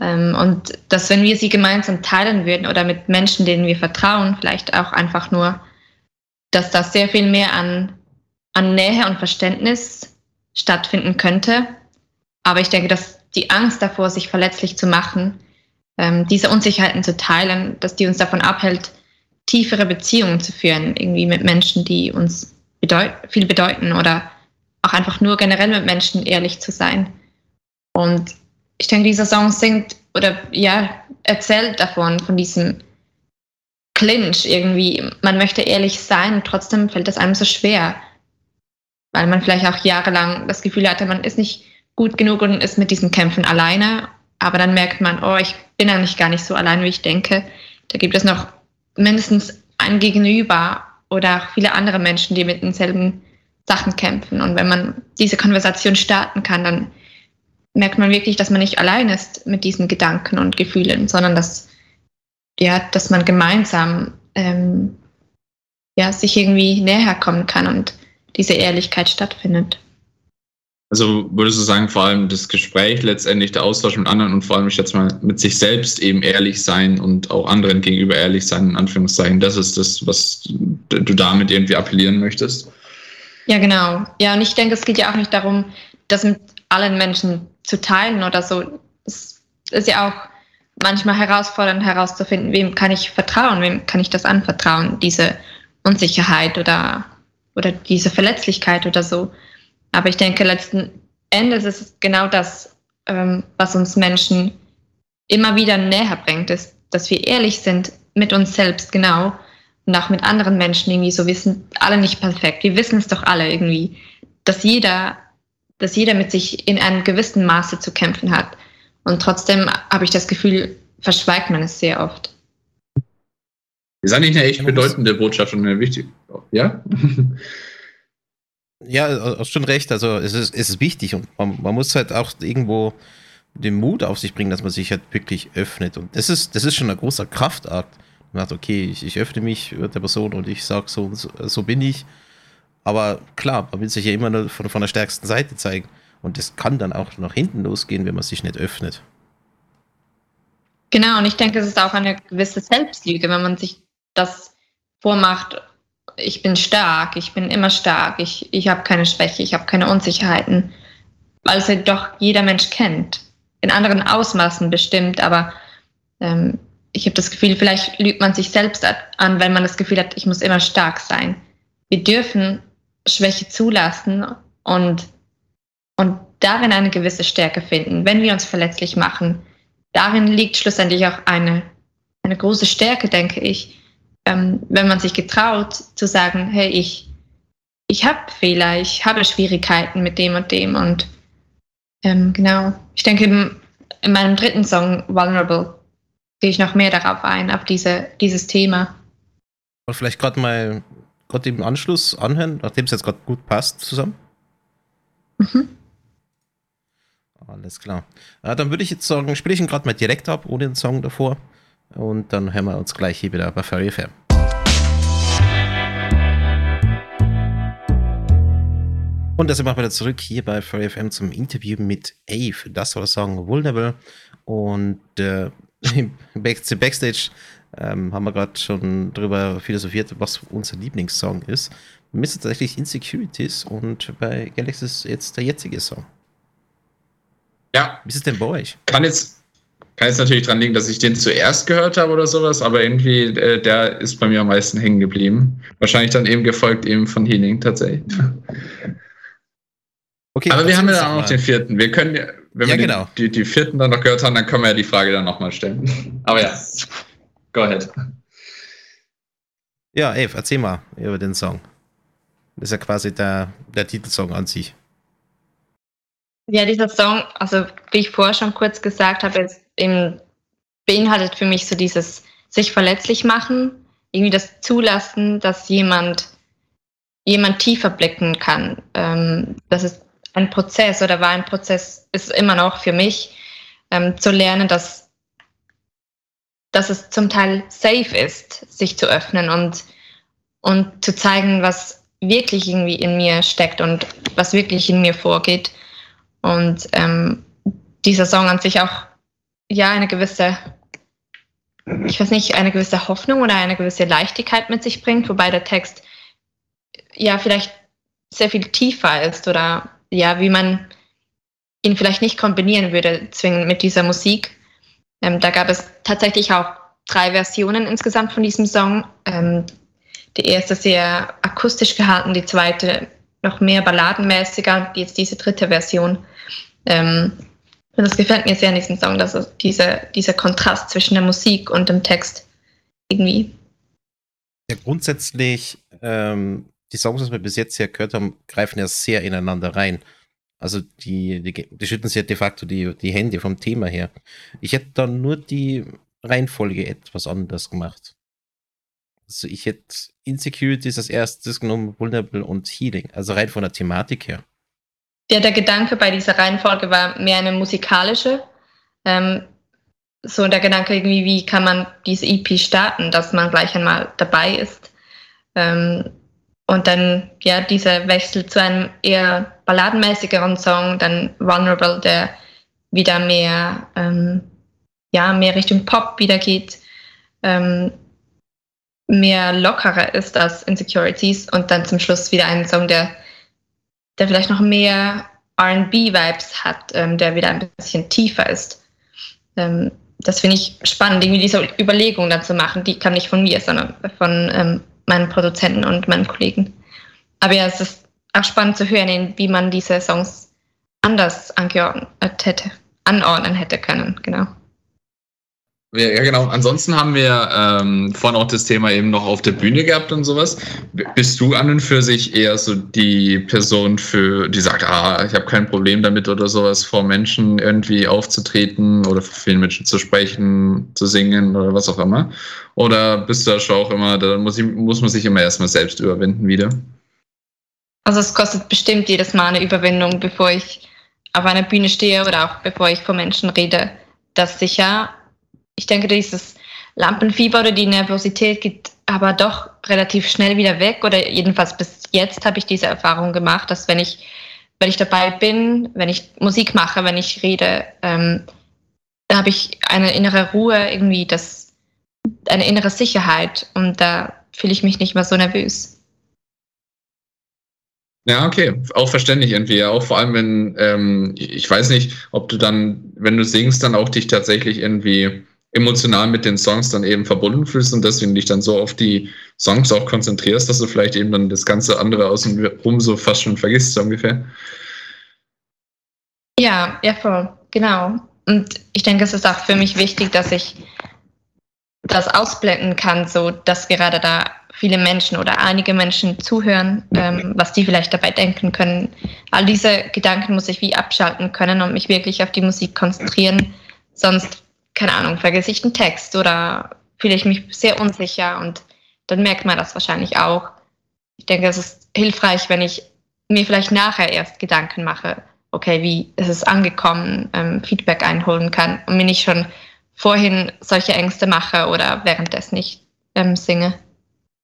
Ähm, und dass, wenn wir sie gemeinsam teilen würden oder mit Menschen, denen wir vertrauen, vielleicht auch einfach nur, dass da sehr viel mehr an, an Nähe und Verständnis stattfinden könnte. Aber ich denke, dass die Angst davor, sich verletzlich zu machen, ähm, diese Unsicherheiten zu teilen, dass die uns davon abhält, tiefere Beziehungen zu führen, irgendwie mit Menschen, die uns bedeut viel bedeuten oder auch einfach nur generell mit Menschen ehrlich zu sein. Und ich denke, dieser Song singt oder ja, erzählt davon, von diesem Clinch irgendwie. Man möchte ehrlich sein und trotzdem fällt das einem so schwer, weil man vielleicht auch jahrelang das Gefühl hatte, man ist nicht gut genug und ist mit diesen Kämpfen alleine. Aber dann merkt man, oh, ich bin eigentlich gar nicht so allein, wie ich denke. Da gibt es noch mindestens ein Gegenüber oder auch viele andere Menschen, die mit denselben Sachen kämpfen. Und wenn man diese Konversation starten kann, dann merkt man wirklich, dass man nicht allein ist mit diesen Gedanken und Gefühlen, sondern dass, ja, dass man gemeinsam ähm, ja, sich irgendwie näher kommen kann und diese Ehrlichkeit stattfindet. Also würdest du sagen, vor allem das Gespräch, letztendlich der Austausch mit anderen und vor allem, ich jetzt mal, mit sich selbst eben ehrlich sein und auch anderen gegenüber ehrlich sein, in Anführungszeichen, das ist das, was du damit irgendwie appellieren möchtest? Ja, genau. Ja, und ich denke, es geht ja auch nicht darum, das mit allen Menschen zu teilen oder so. Es ist ja auch manchmal herausfordernd herauszufinden, wem kann ich vertrauen, wem kann ich das anvertrauen, diese Unsicherheit oder, oder diese Verletzlichkeit oder so. Aber ich denke, letzten Endes ist es genau das, ähm, was uns Menschen immer wieder näher bringt, ist, dass wir ehrlich sind mit uns selbst, genau, und auch mit anderen Menschen irgendwie so, wir sind alle nicht perfekt. Wir wissen es doch alle irgendwie, dass jeder, dass jeder mit sich in einem gewissen Maße zu kämpfen hat. Und trotzdem habe ich das Gefühl, verschweigt man es sehr oft. Das ist eigentlich eine echt bedeutende Botschaft und eine wichtige. Ja? Ja, hast schon recht. Also es ist, es ist wichtig und man, man, muss halt auch irgendwo den Mut auf sich bringen, dass man sich halt wirklich öffnet. Und das ist, das ist schon ein großer Kraftakt. Man sagt, okay, ich, ich öffne mich der Person und ich sage so so, so bin ich. Aber klar, man will sich ja immer nur von, von der stärksten Seite zeigen. Und das kann dann auch nach hinten losgehen, wenn man sich nicht öffnet. Genau, und ich denke, es ist auch eine gewisse Selbstlüge, wenn man sich das vormacht ich bin stark, ich bin immer stark, ich, ich habe keine Schwäche, ich habe keine Unsicherheiten, weil es halt doch jeder Mensch kennt. In anderen Ausmaßen bestimmt, aber ähm, ich habe das Gefühl, vielleicht lügt man sich selbst an, wenn man das Gefühl hat, ich muss immer stark sein. Wir dürfen Schwäche zulassen und, und darin eine gewisse Stärke finden, wenn wir uns verletzlich machen. Darin liegt schlussendlich auch eine, eine große Stärke, denke ich ähm, wenn man sich getraut zu sagen, hey, ich, ich habe Fehler, ich habe Schwierigkeiten mit dem und dem und ähm, genau. Ich denke, in, in meinem dritten Song, Vulnerable, gehe ich noch mehr darauf ein, auf diese, dieses Thema. Und vielleicht gerade mal gerade im Anschluss anhören, nachdem es jetzt gerade gut passt zusammen. Mhm. Alles klar. Ja, dann würde ich jetzt sagen, spiele ich ihn gerade mal direkt ab, ohne den Song davor. Und dann hören wir uns gleich hier wieder bei Furry FM. Und da sind wir wieder zurück hier bei Furry FM zum Interview mit Ave. Das soll das Song Vulnerable. Und äh, Backstage ähm, haben wir gerade schon darüber philosophiert, was unser Lieblingssong ist. Mir ist tatsächlich Insecurities und bei Galaxy ist jetzt der jetzige Song. Ja. Wie ist es denn bei euch? Kann jetzt, kann jetzt natürlich dran liegen, dass ich den zuerst gehört habe oder sowas, aber irgendwie äh, der ist bei mir am meisten hängen geblieben. Wahrscheinlich dann eben gefolgt eben von Healing tatsächlich. Okay, aber wir haben ja auch noch den vierten. Wir können, wenn ja, wir genau. die, die, vierten dann noch gehört haben, dann können wir ja die Frage dann nochmal stellen. Aber ja, go ahead. Ja, Eve, erzähl mal über den Song. Das ist ja quasi der, der Titelsong an sich. Ja, dieser Song, also wie ich vorher schon kurz gesagt habe, ist eben beinhaltet für mich so dieses sich verletzlich machen, irgendwie das Zulassen, dass jemand jemand tiefer blicken kann. Ähm, das ist ein Prozess oder war ein Prozess, ist immer noch für mich, ähm, zu lernen, dass, dass es zum Teil safe ist, sich zu öffnen und, und zu zeigen, was wirklich irgendwie in mir steckt und was wirklich in mir vorgeht. Und ähm, dieser Song an sich auch, ja, eine gewisse, ich weiß nicht, eine gewisse Hoffnung oder eine gewisse Leichtigkeit mit sich bringt, wobei der Text ja vielleicht sehr viel tiefer ist oder ja, wie man ihn vielleicht nicht kombinieren würde, zwingend mit dieser Musik. Ähm, da gab es tatsächlich auch drei Versionen insgesamt von diesem Song. Ähm, die erste sehr akustisch gehalten, die zweite noch mehr balladenmäßiger, jetzt diese dritte Version. Ähm, und das gefällt mir sehr an diesem Song, dass also diese, dieser Kontrast zwischen der Musik und dem Text irgendwie. Ja, grundsätzlich ähm, die Songs, die wir bis jetzt hier gehört haben, greifen ja sehr ineinander rein. Also die, die, die schütten sich ja de facto die, die Hände vom Thema her. Ich hätte dann nur die Reihenfolge etwas anders gemacht. Also ich hätte Insecurities als erstes genommen, Vulnerable und Healing. Also rein von der Thematik her. Ja, der Gedanke bei dieser Reihenfolge war mehr eine musikalische. Ähm, so der Gedanke irgendwie, wie kann man diese EP starten, dass man gleich einmal dabei ist. Ähm, und dann, ja, dieser Wechsel zu einem eher balladenmäßigeren Song, dann Vulnerable, der wieder mehr, ähm, ja, mehr Richtung Pop wieder geht, ähm, mehr lockerer ist als Insecurities und dann zum Schluss wieder ein Song, der, der vielleicht noch mehr RB-Vibes hat, ähm, der wieder ein bisschen tiefer ist. Ähm, das finde ich spannend, irgendwie diese Überlegung dann zu machen. Die kam nicht von mir, sondern von ähm, meinen Produzenten und meinen Kollegen. Aber ja, es ist auch spannend zu hören, wie man diese Songs anders angeordnet hätte, anordnen hätte können, genau. Ja, genau. Ansonsten haben wir ähm, vorhin auch das Thema eben noch auf der Bühne gehabt und sowas. Bist du an und für sich eher so die Person, für die sagt, ah, ich habe kein Problem damit oder sowas, vor Menschen irgendwie aufzutreten oder vor vielen Menschen zu sprechen, zu singen oder was auch immer? Oder bist du da schon auch immer, da muss, ich, muss man sich immer erstmal selbst überwinden wieder? Also es kostet bestimmt jedes Mal eine Überwindung, bevor ich auf einer Bühne stehe oder auch bevor ich vor Menschen rede. Das sicher ich denke, dieses Lampenfieber oder die Nervosität geht aber doch relativ schnell wieder weg. Oder jedenfalls bis jetzt habe ich diese Erfahrung gemacht, dass wenn ich, wenn ich dabei bin, wenn ich Musik mache, wenn ich rede, ähm, da habe ich eine innere Ruhe, irgendwie das, eine innere Sicherheit und da fühle ich mich nicht mehr so nervös. Ja, okay, auch verständlich irgendwie. Auch vor allem, wenn, ähm, ich weiß nicht, ob du dann, wenn du singst, dann auch dich tatsächlich irgendwie emotional mit den Songs dann eben verbunden fühlst und deswegen dich dann so auf die Songs auch konzentrierst, dass du vielleicht eben dann das ganze andere außen rum so fast schon vergisst, so ungefähr. Ja, ja, voll, genau. Und ich denke, es ist auch für mich wichtig, dass ich das ausblenden kann, so dass gerade da viele Menschen oder einige Menschen zuhören, ähm, was die vielleicht dabei denken können. All diese Gedanken muss ich wie abschalten können und mich wirklich auf die Musik konzentrieren. Sonst keine Ahnung, vergesse ich einen Text oder fühle ich mich sehr unsicher und dann merkt man das wahrscheinlich auch. Ich denke, es ist hilfreich, wenn ich mir vielleicht nachher erst Gedanken mache, okay, wie ist es angekommen, ähm, Feedback einholen kann und mir nicht schon vorhin solche Ängste mache oder währenddessen nicht ähm, singe.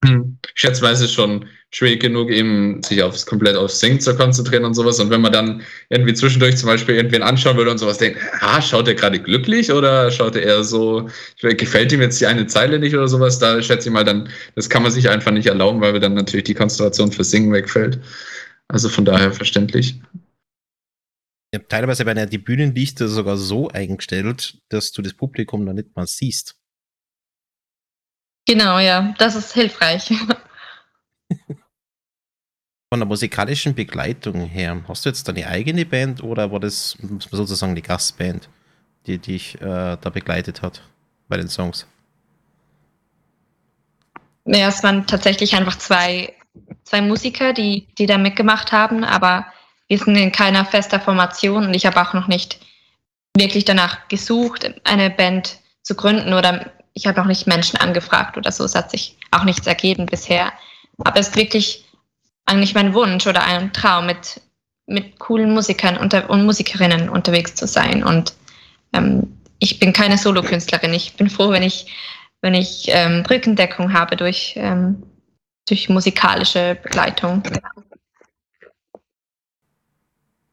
Hm. Schätzweise schon schwierig genug, eben sich aufs komplett aufs Singen zu konzentrieren und sowas. Und wenn man dann irgendwie zwischendurch zum Beispiel irgendwen anschauen würde und sowas denkt, ah, schaut er gerade glücklich oder schaut er eher so, gefällt ihm jetzt die eine Zeile nicht oder sowas, da schätze ich mal dann, das kann man sich einfach nicht erlauben, weil dann natürlich die Konzentration fürs Singen wegfällt. Also von daher verständlich. Ja, teilweise werden ja die Bühnenlichter sogar so eingestellt, dass du das Publikum noch nicht mal siehst. Genau, ja, das ist hilfreich. Von der musikalischen Begleitung her, hast du jetzt deine eigene Band oder war das sozusagen die Gastband, die dich äh, da begleitet hat bei den Songs? Ja, es waren tatsächlich einfach zwei, zwei Musiker, die, die da mitgemacht haben, aber wir sind in keiner fester Formation und ich habe auch noch nicht wirklich danach gesucht, eine Band zu gründen oder ich habe noch nicht Menschen angefragt oder so. Es hat sich auch nichts ergeben bisher. Aber es ist wirklich eigentlich mein Wunsch oder ein Traum, mit, mit coolen Musikern unter, und Musikerinnen unterwegs zu sein. Und ähm, ich bin keine Solokünstlerin. Ich bin froh, wenn ich, wenn ich ähm, Rückendeckung habe durch, ähm, durch musikalische Begleitung.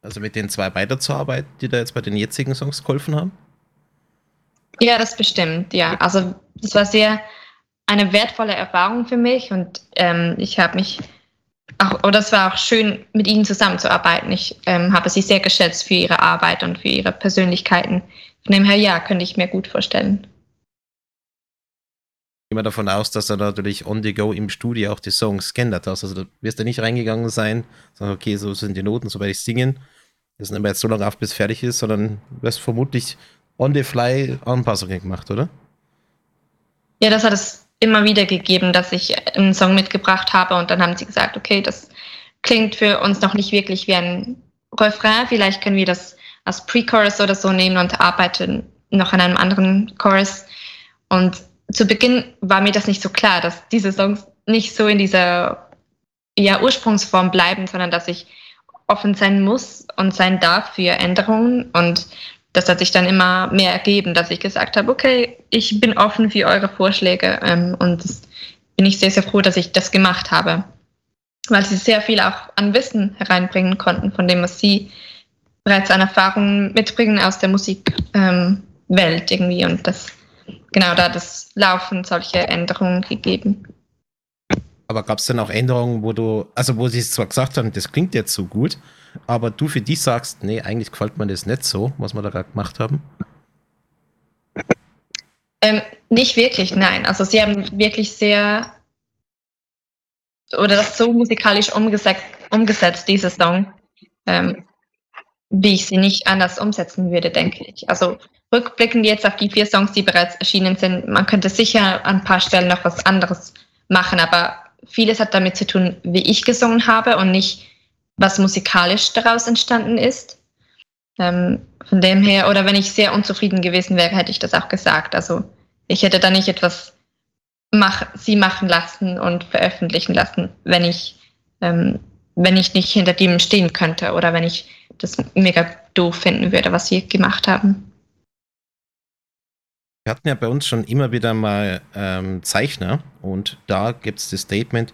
Also mit den zwei weiterzuarbeiten, die da jetzt bei den jetzigen Songs geholfen haben? Ja, das bestimmt, ja. Also das war sehr eine wertvolle Erfahrung für mich und ähm, ich habe mich auch, oder es war auch schön, mit ihnen zusammenzuarbeiten. Ich ähm, habe sie sehr geschätzt für ihre Arbeit und für ihre Persönlichkeiten. Von dem her, ja, könnte ich mir gut vorstellen. Ich gehe mal davon aus, dass er natürlich on the go im Studio auch die Songs geändert hast. Also da wirst du nicht reingegangen sein, sagen, okay, so sind die Noten, so werde ich singen. Das sind aber jetzt so lange auf, bis fertig ist, sondern wirst vermutlich on the fly Anpassungen gemacht, oder? Ja, das hat es immer wieder gegeben, dass ich einen Song mitgebracht habe und dann haben sie gesagt, okay, das klingt für uns noch nicht wirklich wie ein Refrain, vielleicht können wir das als Pre-Chorus oder so nehmen und arbeiten noch an einem anderen Chorus. Und zu Beginn war mir das nicht so klar, dass diese Songs nicht so in dieser ja, Ursprungsform bleiben, sondern dass ich offen sein muss und sein darf für Änderungen. Und das hat sich dann immer mehr ergeben, dass ich gesagt habe, okay, ich bin offen für eure Vorschläge ähm, und bin ich sehr, sehr froh, dass ich das gemacht habe, weil sie sehr viel auch an Wissen hereinbringen konnten, von dem, was sie bereits an Erfahrungen mitbringen aus der Musikwelt ähm, irgendwie und das genau da das Laufen solche Änderungen gegeben. Aber gab es denn auch Änderungen, wo du, also wo sie es zwar gesagt haben, das klingt jetzt so gut, aber du für dich sagst, nee, eigentlich gefällt mir das nicht so, was wir da gerade gemacht haben? Ähm, nicht wirklich, nein. Also sie haben wirklich sehr oder das so musikalisch umgesetzt, umgesetzt diese Song, ähm, wie ich sie nicht anders umsetzen würde, denke ich. Also rückblickend jetzt auf die vier Songs, die bereits erschienen sind, man könnte sicher an ein paar Stellen noch was anderes machen, aber vieles hat damit zu tun, wie ich gesungen habe und nicht, was musikalisch daraus entstanden ist. Ähm, von dem her, oder wenn ich sehr unzufrieden gewesen wäre, hätte ich das auch gesagt. Also ich hätte da nicht etwas mach, sie machen lassen und veröffentlichen lassen, wenn ich, ähm, wenn ich nicht hinter dem stehen könnte oder wenn ich das mega doof finden würde, was sie gemacht haben. Wir hatten ja bei uns schon immer wieder mal ähm, Zeichner und da gibt es das Statement,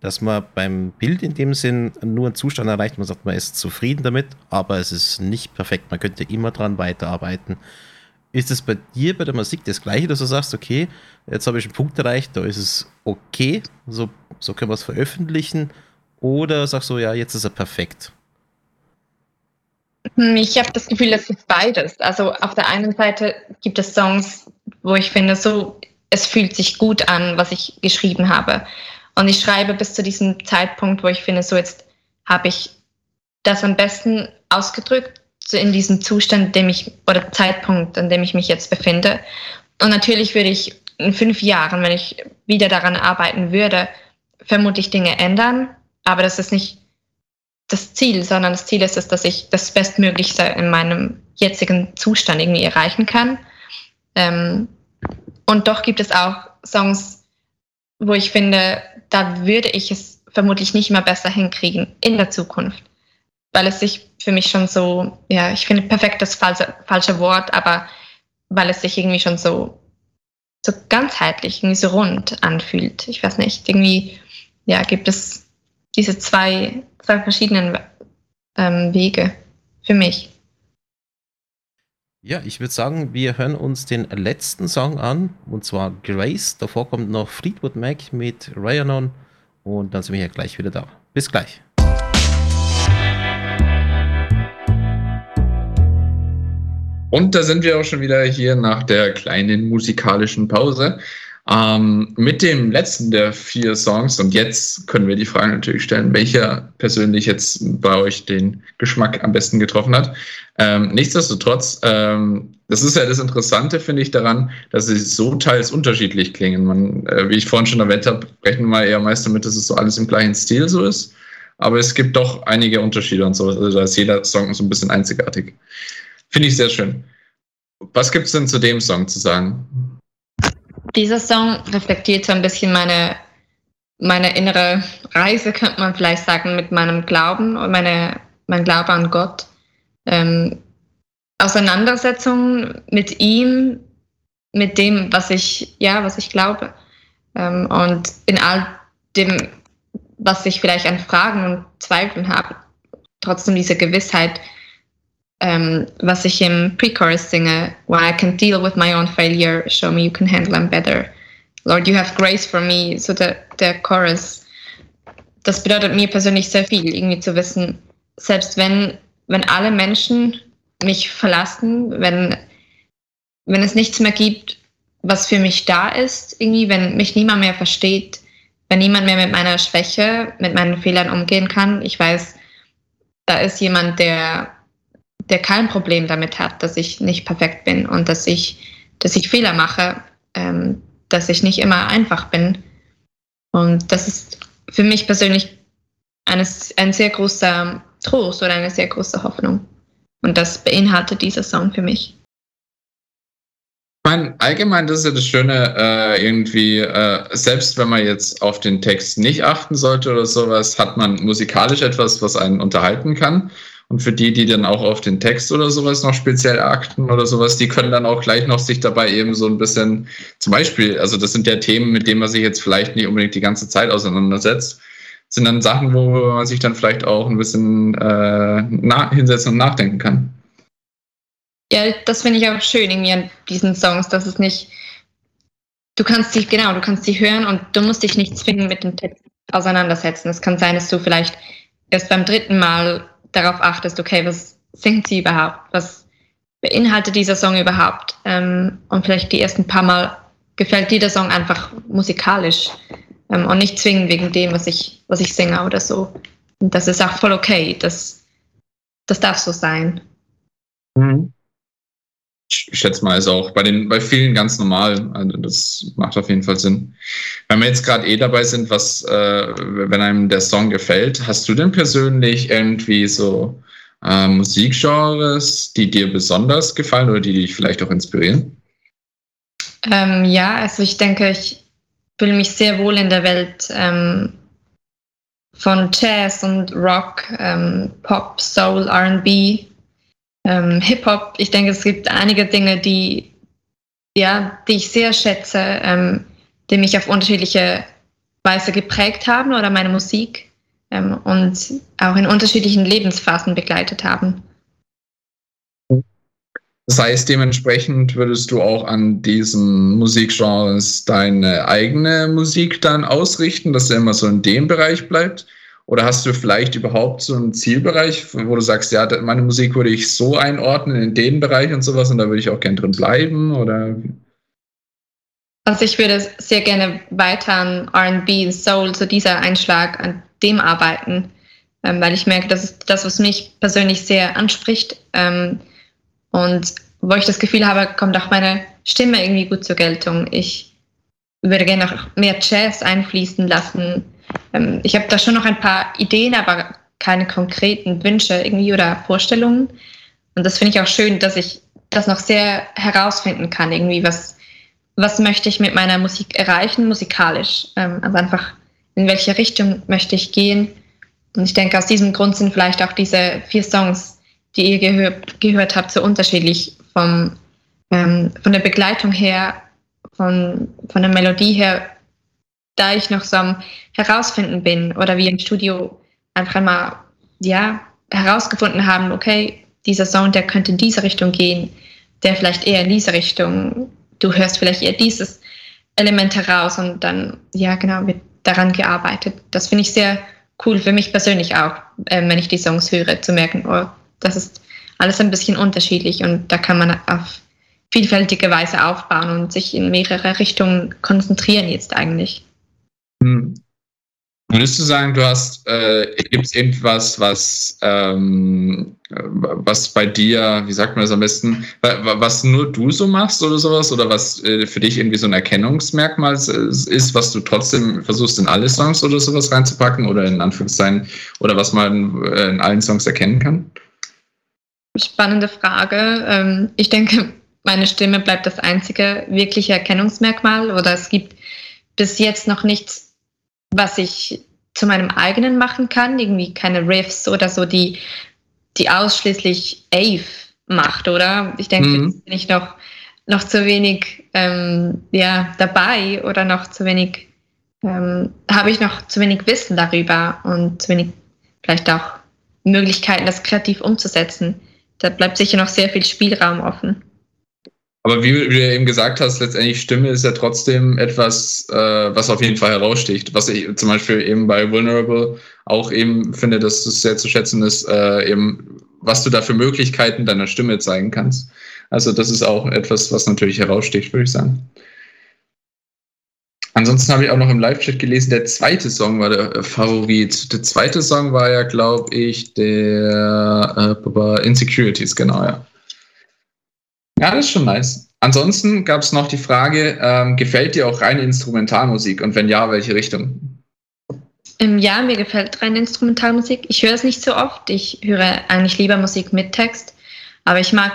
dass man beim Bild in dem Sinn nur einen Zustand erreicht, man sagt, man ist zufrieden damit, aber es ist nicht perfekt. Man könnte immer dran weiterarbeiten. Ist es bei dir bei der Musik das gleiche, dass du sagst, okay, jetzt habe ich einen Punkt erreicht, da ist es okay, so, so können wir es veröffentlichen? Oder sagst du, ja, jetzt ist er perfekt? Hm, ich habe das Gefühl, es gibt beides. Also auf der einen Seite gibt es Songs, wo ich finde, so es fühlt sich gut an, was ich geschrieben habe. Und ich schreibe bis zu diesem Zeitpunkt, wo ich finde, so jetzt habe ich das am besten ausgedrückt, so in diesem Zustand, dem ich, oder Zeitpunkt, an dem ich mich jetzt befinde. Und natürlich würde ich in fünf Jahren, wenn ich wieder daran arbeiten würde, vermutlich Dinge ändern. Aber das ist nicht das Ziel, sondern das Ziel ist es, dass ich das Bestmöglichste in meinem jetzigen Zustand irgendwie erreichen kann. Ähm, und doch gibt es auch Songs, wo ich finde, da würde ich es vermutlich nicht mehr besser hinkriegen in der Zukunft, weil es sich für mich schon so, ja, ich finde perfekt das falsche, falsche Wort, aber weil es sich irgendwie schon so, so ganzheitlich, irgendwie so rund anfühlt. Ich weiß nicht, irgendwie, ja, gibt es diese zwei, zwei verschiedenen ähm, Wege für mich. Ja, ich würde sagen, wir hören uns den letzten Song an, und zwar Grace. Davor kommt noch Fleetwood Mac mit Ryanon und dann sind wir hier gleich wieder da. Bis gleich. Und da sind wir auch schon wieder hier nach der kleinen musikalischen Pause. Ähm, mit dem letzten der vier Songs. Und jetzt können wir die Frage natürlich stellen, welcher persönlich jetzt bei euch den Geschmack am besten getroffen hat. Ähm, nichtsdestotrotz, ähm, das ist ja das Interessante, finde ich, daran, dass sie so teils unterschiedlich klingen. Man, äh, wie ich vorhin schon erwähnt habe, rechnen wir eher meist damit, dass es so alles im gleichen Stil so ist. Aber es gibt doch einige Unterschiede und so. Also da ist jeder Song so ein bisschen einzigartig. Finde ich sehr schön. Was gibt es denn zu dem Song zu sagen? Dieser Song reflektiert so ein bisschen meine, meine innere Reise, könnte man vielleicht sagen, mit meinem Glauben und meine, mein Glaube an Gott. Ähm, Auseinandersetzung mit ihm, mit dem, was ich, ja, was ich glaube. Ähm, und in all dem, was ich vielleicht an Fragen und Zweifeln habe, trotzdem diese Gewissheit, um, was ich im Pre-Chorus singe, When I can deal with my own failure, show me you can handle them better. Lord, you have grace for me. So der, der Chorus, das bedeutet mir persönlich sehr viel, irgendwie zu wissen, selbst wenn, wenn alle Menschen mich verlassen, wenn, wenn es nichts mehr gibt, was für mich da ist, irgendwie, wenn mich niemand mehr versteht, wenn niemand mehr mit meiner Schwäche, mit meinen Fehlern umgehen kann. Ich weiß, da ist jemand, der der kein Problem damit hat, dass ich nicht perfekt bin und dass ich, dass ich Fehler mache, ähm, dass ich nicht immer einfach bin. Und das ist für mich persönlich eines, ein sehr großer Trost oder eine sehr große Hoffnung. Und das beinhaltet dieser Song für mich. Ich meine, allgemein, das ist ja das Schöne, äh, irgendwie, äh, selbst wenn man jetzt auf den Text nicht achten sollte oder sowas, hat man musikalisch etwas, was einen unterhalten kann. Und für die, die dann auch auf den Text oder sowas noch speziell achten oder sowas, die können dann auch gleich noch sich dabei eben so ein bisschen, zum Beispiel, also das sind ja Themen, mit denen man sich jetzt vielleicht nicht unbedingt die ganze Zeit auseinandersetzt, sind dann Sachen, wo man sich dann vielleicht auch ein bisschen äh, hinsetzen und nachdenken kann. Ja, das finde ich auch schön irgendwie an diesen Songs, dass es nicht, du kannst dich, genau, du kannst sie hören und du musst dich nicht zwingend mit dem Text auseinandersetzen. Es kann sein, dass du vielleicht erst beim dritten Mal darauf achtest, okay, was singt sie überhaupt? Was beinhaltet dieser Song überhaupt? Ähm, und vielleicht die ersten paar Mal gefällt dir der Song einfach musikalisch ähm, und nicht zwingend wegen dem, was ich, was ich singe oder so. Und das ist auch voll okay. Das, das darf so sein. Mhm. Ich schätze mal, ist auch bei den bei vielen ganz normal. Also das macht auf jeden Fall Sinn. Wenn wir jetzt gerade eh dabei sind, was, äh, wenn einem der Song gefällt, hast du denn persönlich irgendwie so äh, Musikgenres, die dir besonders gefallen oder die dich vielleicht auch inspirieren? Ähm, ja, also ich denke, ich fühle mich sehr wohl in der Welt ähm, von Jazz und Rock, ähm, Pop, Soul, RB ähm, Hip-Hop. Ich denke, es gibt einige Dinge, die, ja, die ich sehr schätze, ähm, die mich auf unterschiedliche Weise geprägt haben oder meine Musik ähm, und auch in unterschiedlichen Lebensphasen begleitet haben. Das heißt, dementsprechend würdest du auch an diesen Musikgenres deine eigene Musik dann ausrichten, dass er immer so in dem Bereich bleibt? Oder hast du vielleicht überhaupt so einen Zielbereich, wo du sagst, ja, meine Musik würde ich so einordnen in den Bereich und sowas und da würde ich auch gerne drin bleiben? Oder? Also ich würde sehr gerne weiter an RB, Soul, so dieser Einschlag, an dem arbeiten, ähm, weil ich merke, das ist das, was mich persönlich sehr anspricht. Ähm, und wo ich das Gefühl habe, kommt auch meine Stimme irgendwie gut zur Geltung. Ich würde gerne noch mehr Jazz einfließen lassen ähm, ich habe da schon noch ein paar Ideen, aber keine konkreten Wünsche irgendwie oder Vorstellungen. Und das finde ich auch schön, dass ich das noch sehr herausfinden kann, irgendwie, was, was möchte ich mit meiner Musik erreichen, musikalisch. Ähm, also einfach, in welche Richtung möchte ich gehen. Und ich denke, aus diesem Grund sind vielleicht auch diese vier Songs, die ihr gehör gehört habt, so unterschiedlich vom, ähm, von der Begleitung her, von, von der Melodie her da ich noch so am Herausfinden bin oder wir im Studio einfach einmal, ja, herausgefunden haben, okay, dieser Sound, der könnte in diese Richtung gehen, der vielleicht eher in diese Richtung, du hörst vielleicht eher dieses Element heraus und dann, ja, genau, wird daran gearbeitet. Das finde ich sehr cool für mich persönlich auch, äh, wenn ich die Songs höre, zu merken, oh, das ist alles ein bisschen unterschiedlich und da kann man auf vielfältige Weise aufbauen und sich in mehrere Richtungen konzentrieren jetzt eigentlich. Hm. Würdest du sagen, du hast, äh, gibt es irgendwas, was, ähm, was bei dir, wie sagt man das am besten, was nur du so machst oder sowas? Oder was äh, für dich irgendwie so ein Erkennungsmerkmal ist, was du trotzdem versuchst in alle Songs oder sowas reinzupacken oder in Anführungszeichen, oder was man äh, in allen Songs erkennen kann? Spannende Frage. Ähm, ich denke, meine Stimme bleibt das einzige wirkliche Erkennungsmerkmal oder es gibt bis jetzt noch nichts was ich zu meinem eigenen machen kann, irgendwie keine Riffs oder so, die, die ausschließlich Ave macht, oder? Ich denke, mhm. jetzt bin ich noch, noch zu wenig ähm, ja, dabei oder noch zu wenig, ähm, habe ich noch zu wenig Wissen darüber und zu wenig vielleicht auch Möglichkeiten, das kreativ umzusetzen. Da bleibt sicher noch sehr viel Spielraum offen. Aber wie, wie, du eben gesagt hast, letztendlich Stimme ist ja trotzdem etwas, äh, was auf jeden Fall heraussticht. Was ich zum Beispiel eben bei Vulnerable auch eben finde, dass es sehr zu schätzen ist, äh, eben, was du da für Möglichkeiten deiner Stimme zeigen kannst. Also das ist auch etwas, was natürlich heraussticht, würde ich sagen. Ansonsten habe ich auch noch im Live-Chat gelesen, der zweite Song war der äh, Favorit. Der zweite Song war ja, glaube ich, der äh, Insecurities, genau, ja. Ja, das ist schon nice. Ansonsten gab es noch die Frage, ähm, gefällt dir auch reine Instrumentalmusik und wenn ja, welche Richtung? Ähm, ja, mir gefällt reine Instrumentalmusik. Ich höre es nicht so oft. Ich höre eigentlich lieber Musik mit Text. Aber ich mag,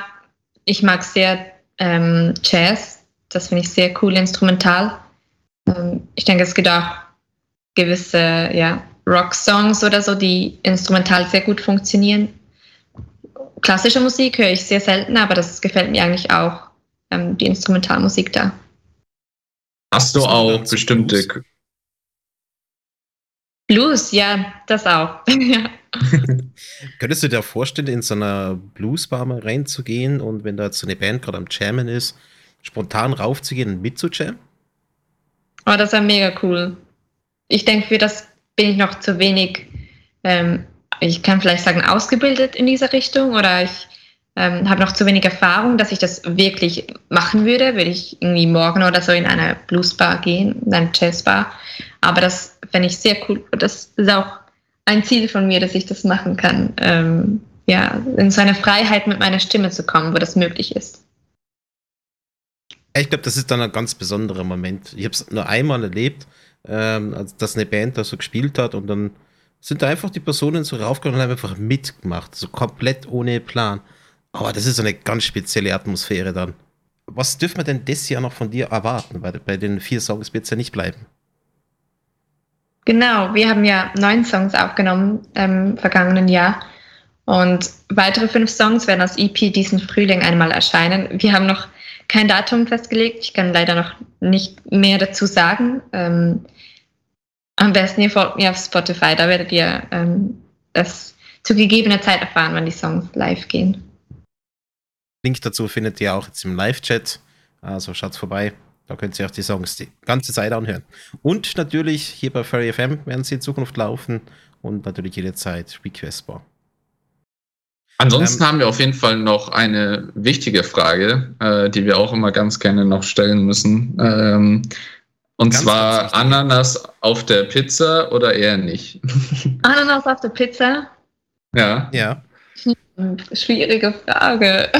ich mag sehr ähm, Jazz. Das finde ich sehr cool instrumental. Ähm, ich denke, es gibt auch gewisse ja, Rock-Songs oder so, die instrumental sehr gut funktionieren klassische Musik höre ich sehr selten, aber das gefällt mir eigentlich auch, ähm, die Instrumentalmusik da. Hast du auch bestimmte. Blues? Blues, ja, das auch. Könntest du dir vorstellen, in so einer Bluesbar mal reinzugehen und wenn da jetzt so eine Band gerade am Jammen ist, spontan raufzugehen und mitzujammen? Oh, das wäre mega cool. Ich denke, für das bin ich noch zu wenig ähm, ich kann vielleicht sagen, ausgebildet in dieser Richtung oder ich ähm, habe noch zu wenig Erfahrung, dass ich das wirklich machen würde. Würde ich irgendwie morgen oder so in eine Bluesbar gehen, in eine Jazzbar. Aber das fände ich sehr cool. Das ist auch ein Ziel von mir, dass ich das machen kann. Ähm, ja, in so eine Freiheit mit meiner Stimme zu kommen, wo das möglich ist. Ich glaube, das ist dann ein ganz besonderer Moment. Ich habe es nur einmal erlebt, ähm, dass eine Band da so gespielt hat und dann sind da einfach die Personen so raufgegangen und haben einfach mitgemacht, so komplett ohne Plan. Aber das ist so eine ganz spezielle Atmosphäre dann. Was dürfen wir denn das Jahr noch von dir erwarten? Weil bei den vier Songs wird es ja nicht bleiben. Genau, wir haben ja neun Songs aufgenommen im vergangenen Jahr. Und weitere fünf Songs werden als EP diesen Frühling einmal erscheinen. Wir haben noch kein Datum festgelegt. Ich kann leider noch nicht mehr dazu sagen. Ähm, am besten ihr folgt mir auf Spotify, da werdet ihr ähm, das zu gegebener Zeit erfahren, wann die Songs live gehen. Link dazu findet ihr auch jetzt im Live-Chat. Also schaut vorbei. Da könnt ihr auch die Songs die ganze Zeit anhören. Und natürlich hier bei Furry FM werden sie in Zukunft laufen und natürlich jederzeit requestbar. Ansonsten ähm, haben wir auf jeden Fall noch eine wichtige Frage, äh, die wir auch immer ganz gerne noch stellen müssen. Ähm, und ganz, zwar Ananas auf der Pizza oder eher nicht? Ananas auf der Pizza? Ja. Ja. Hm, schwierige Frage.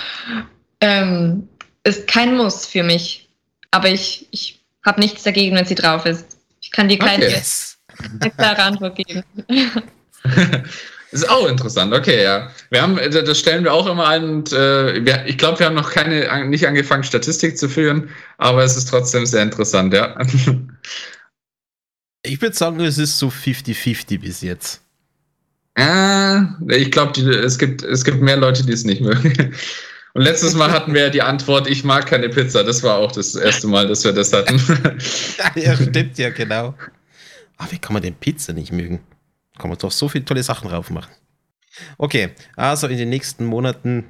ähm, ist kein Muss für mich. Aber ich, ich habe nichts dagegen, wenn sie drauf ist. Ich kann dir keine okay. klare Antwort geben. ist auch interessant, okay, ja. Wir haben, das stellen wir auch immer ein und äh, wir, ich glaube, wir haben noch keine, nicht angefangen, Statistik zu führen, aber es ist trotzdem sehr interessant, ja. Ich würde sagen, es ist so 50-50 bis jetzt. Äh, ich glaube, es gibt, es gibt mehr Leute, die es nicht mögen. Und letztes Mal hatten wir ja die Antwort, ich mag keine Pizza. Das war auch das erste Mal, dass wir das hatten. ja, stimmt ja, genau. Aber wie kann man denn Pizza nicht mögen? Kann man doch so viele tolle Sachen drauf machen. Okay, also in den nächsten Monaten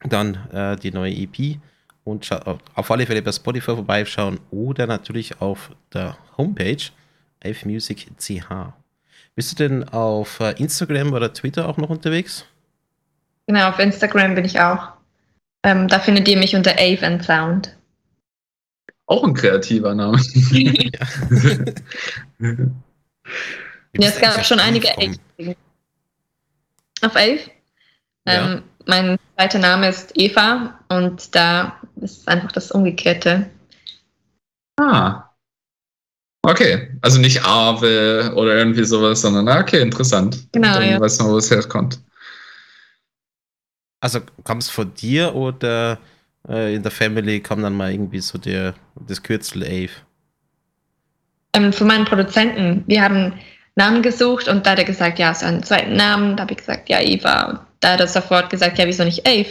dann äh, die neue EP und auf alle Fälle bei Spotify vorbeischauen oder natürlich auf der Homepage fmusic.ch. Bist du denn auf äh, Instagram oder Twitter auch noch unterwegs? Genau, auf Instagram bin ich auch. Ähm, da findet ihr mich unter Ave and Sound. Auch ein kreativer Name. ja, es gab schon einige Ave. Auf Ave? Ja. Ähm, mein zweiter Name ist Eva und da ist einfach das Umgekehrte. Ah. Okay, also nicht Ave oder irgendwie sowas, sondern ah, okay, interessant. Genau, Dann ja. weiß man, wo es herkommt. Also kam es von dir oder äh, in der Family kam dann mal irgendwie so der, das Kürzel Ave? Ähm, von meinen Produzenten. Wir haben Namen gesucht und da hat er gesagt, ja, so einen zweiten Namen. Da habe ich gesagt, ja, Eva. Und da hat er sofort gesagt, ja, wieso nicht Ave?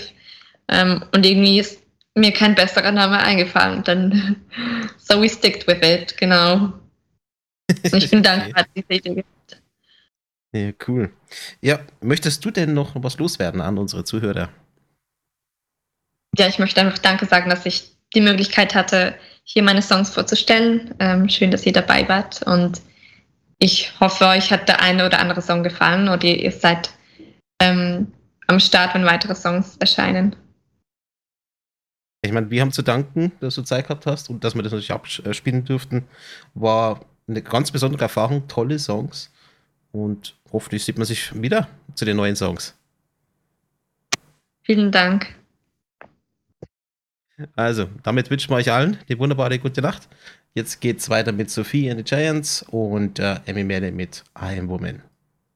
Ähm, und irgendwie ist mir kein besserer Name eingefallen. Dann so we sticked with it, genau. Und ich bin dankbar, dass diese Idee gibt. Ja, cool. Ja, möchtest du denn noch was loswerden an unsere Zuhörer? Ja, ich möchte einfach Danke sagen, dass ich die Möglichkeit hatte, hier meine Songs vorzustellen. Ähm, schön, dass ihr dabei wart und ich hoffe, euch hat der eine oder andere Song gefallen oder ihr seid ähm, am Start, wenn weitere Songs erscheinen. Ich meine, wir haben zu danken, dass du Zeit gehabt hast und dass wir das natürlich abspielen durften. War eine ganz besondere Erfahrung, tolle Songs. Und hoffentlich sieht man sich wieder zu den neuen Songs. Vielen Dank. Also, damit wünschen wir euch allen eine wunderbare gute Nacht. Jetzt geht's weiter mit Sophie and the Giants und äh, Emmy Melle mit I Am Woman.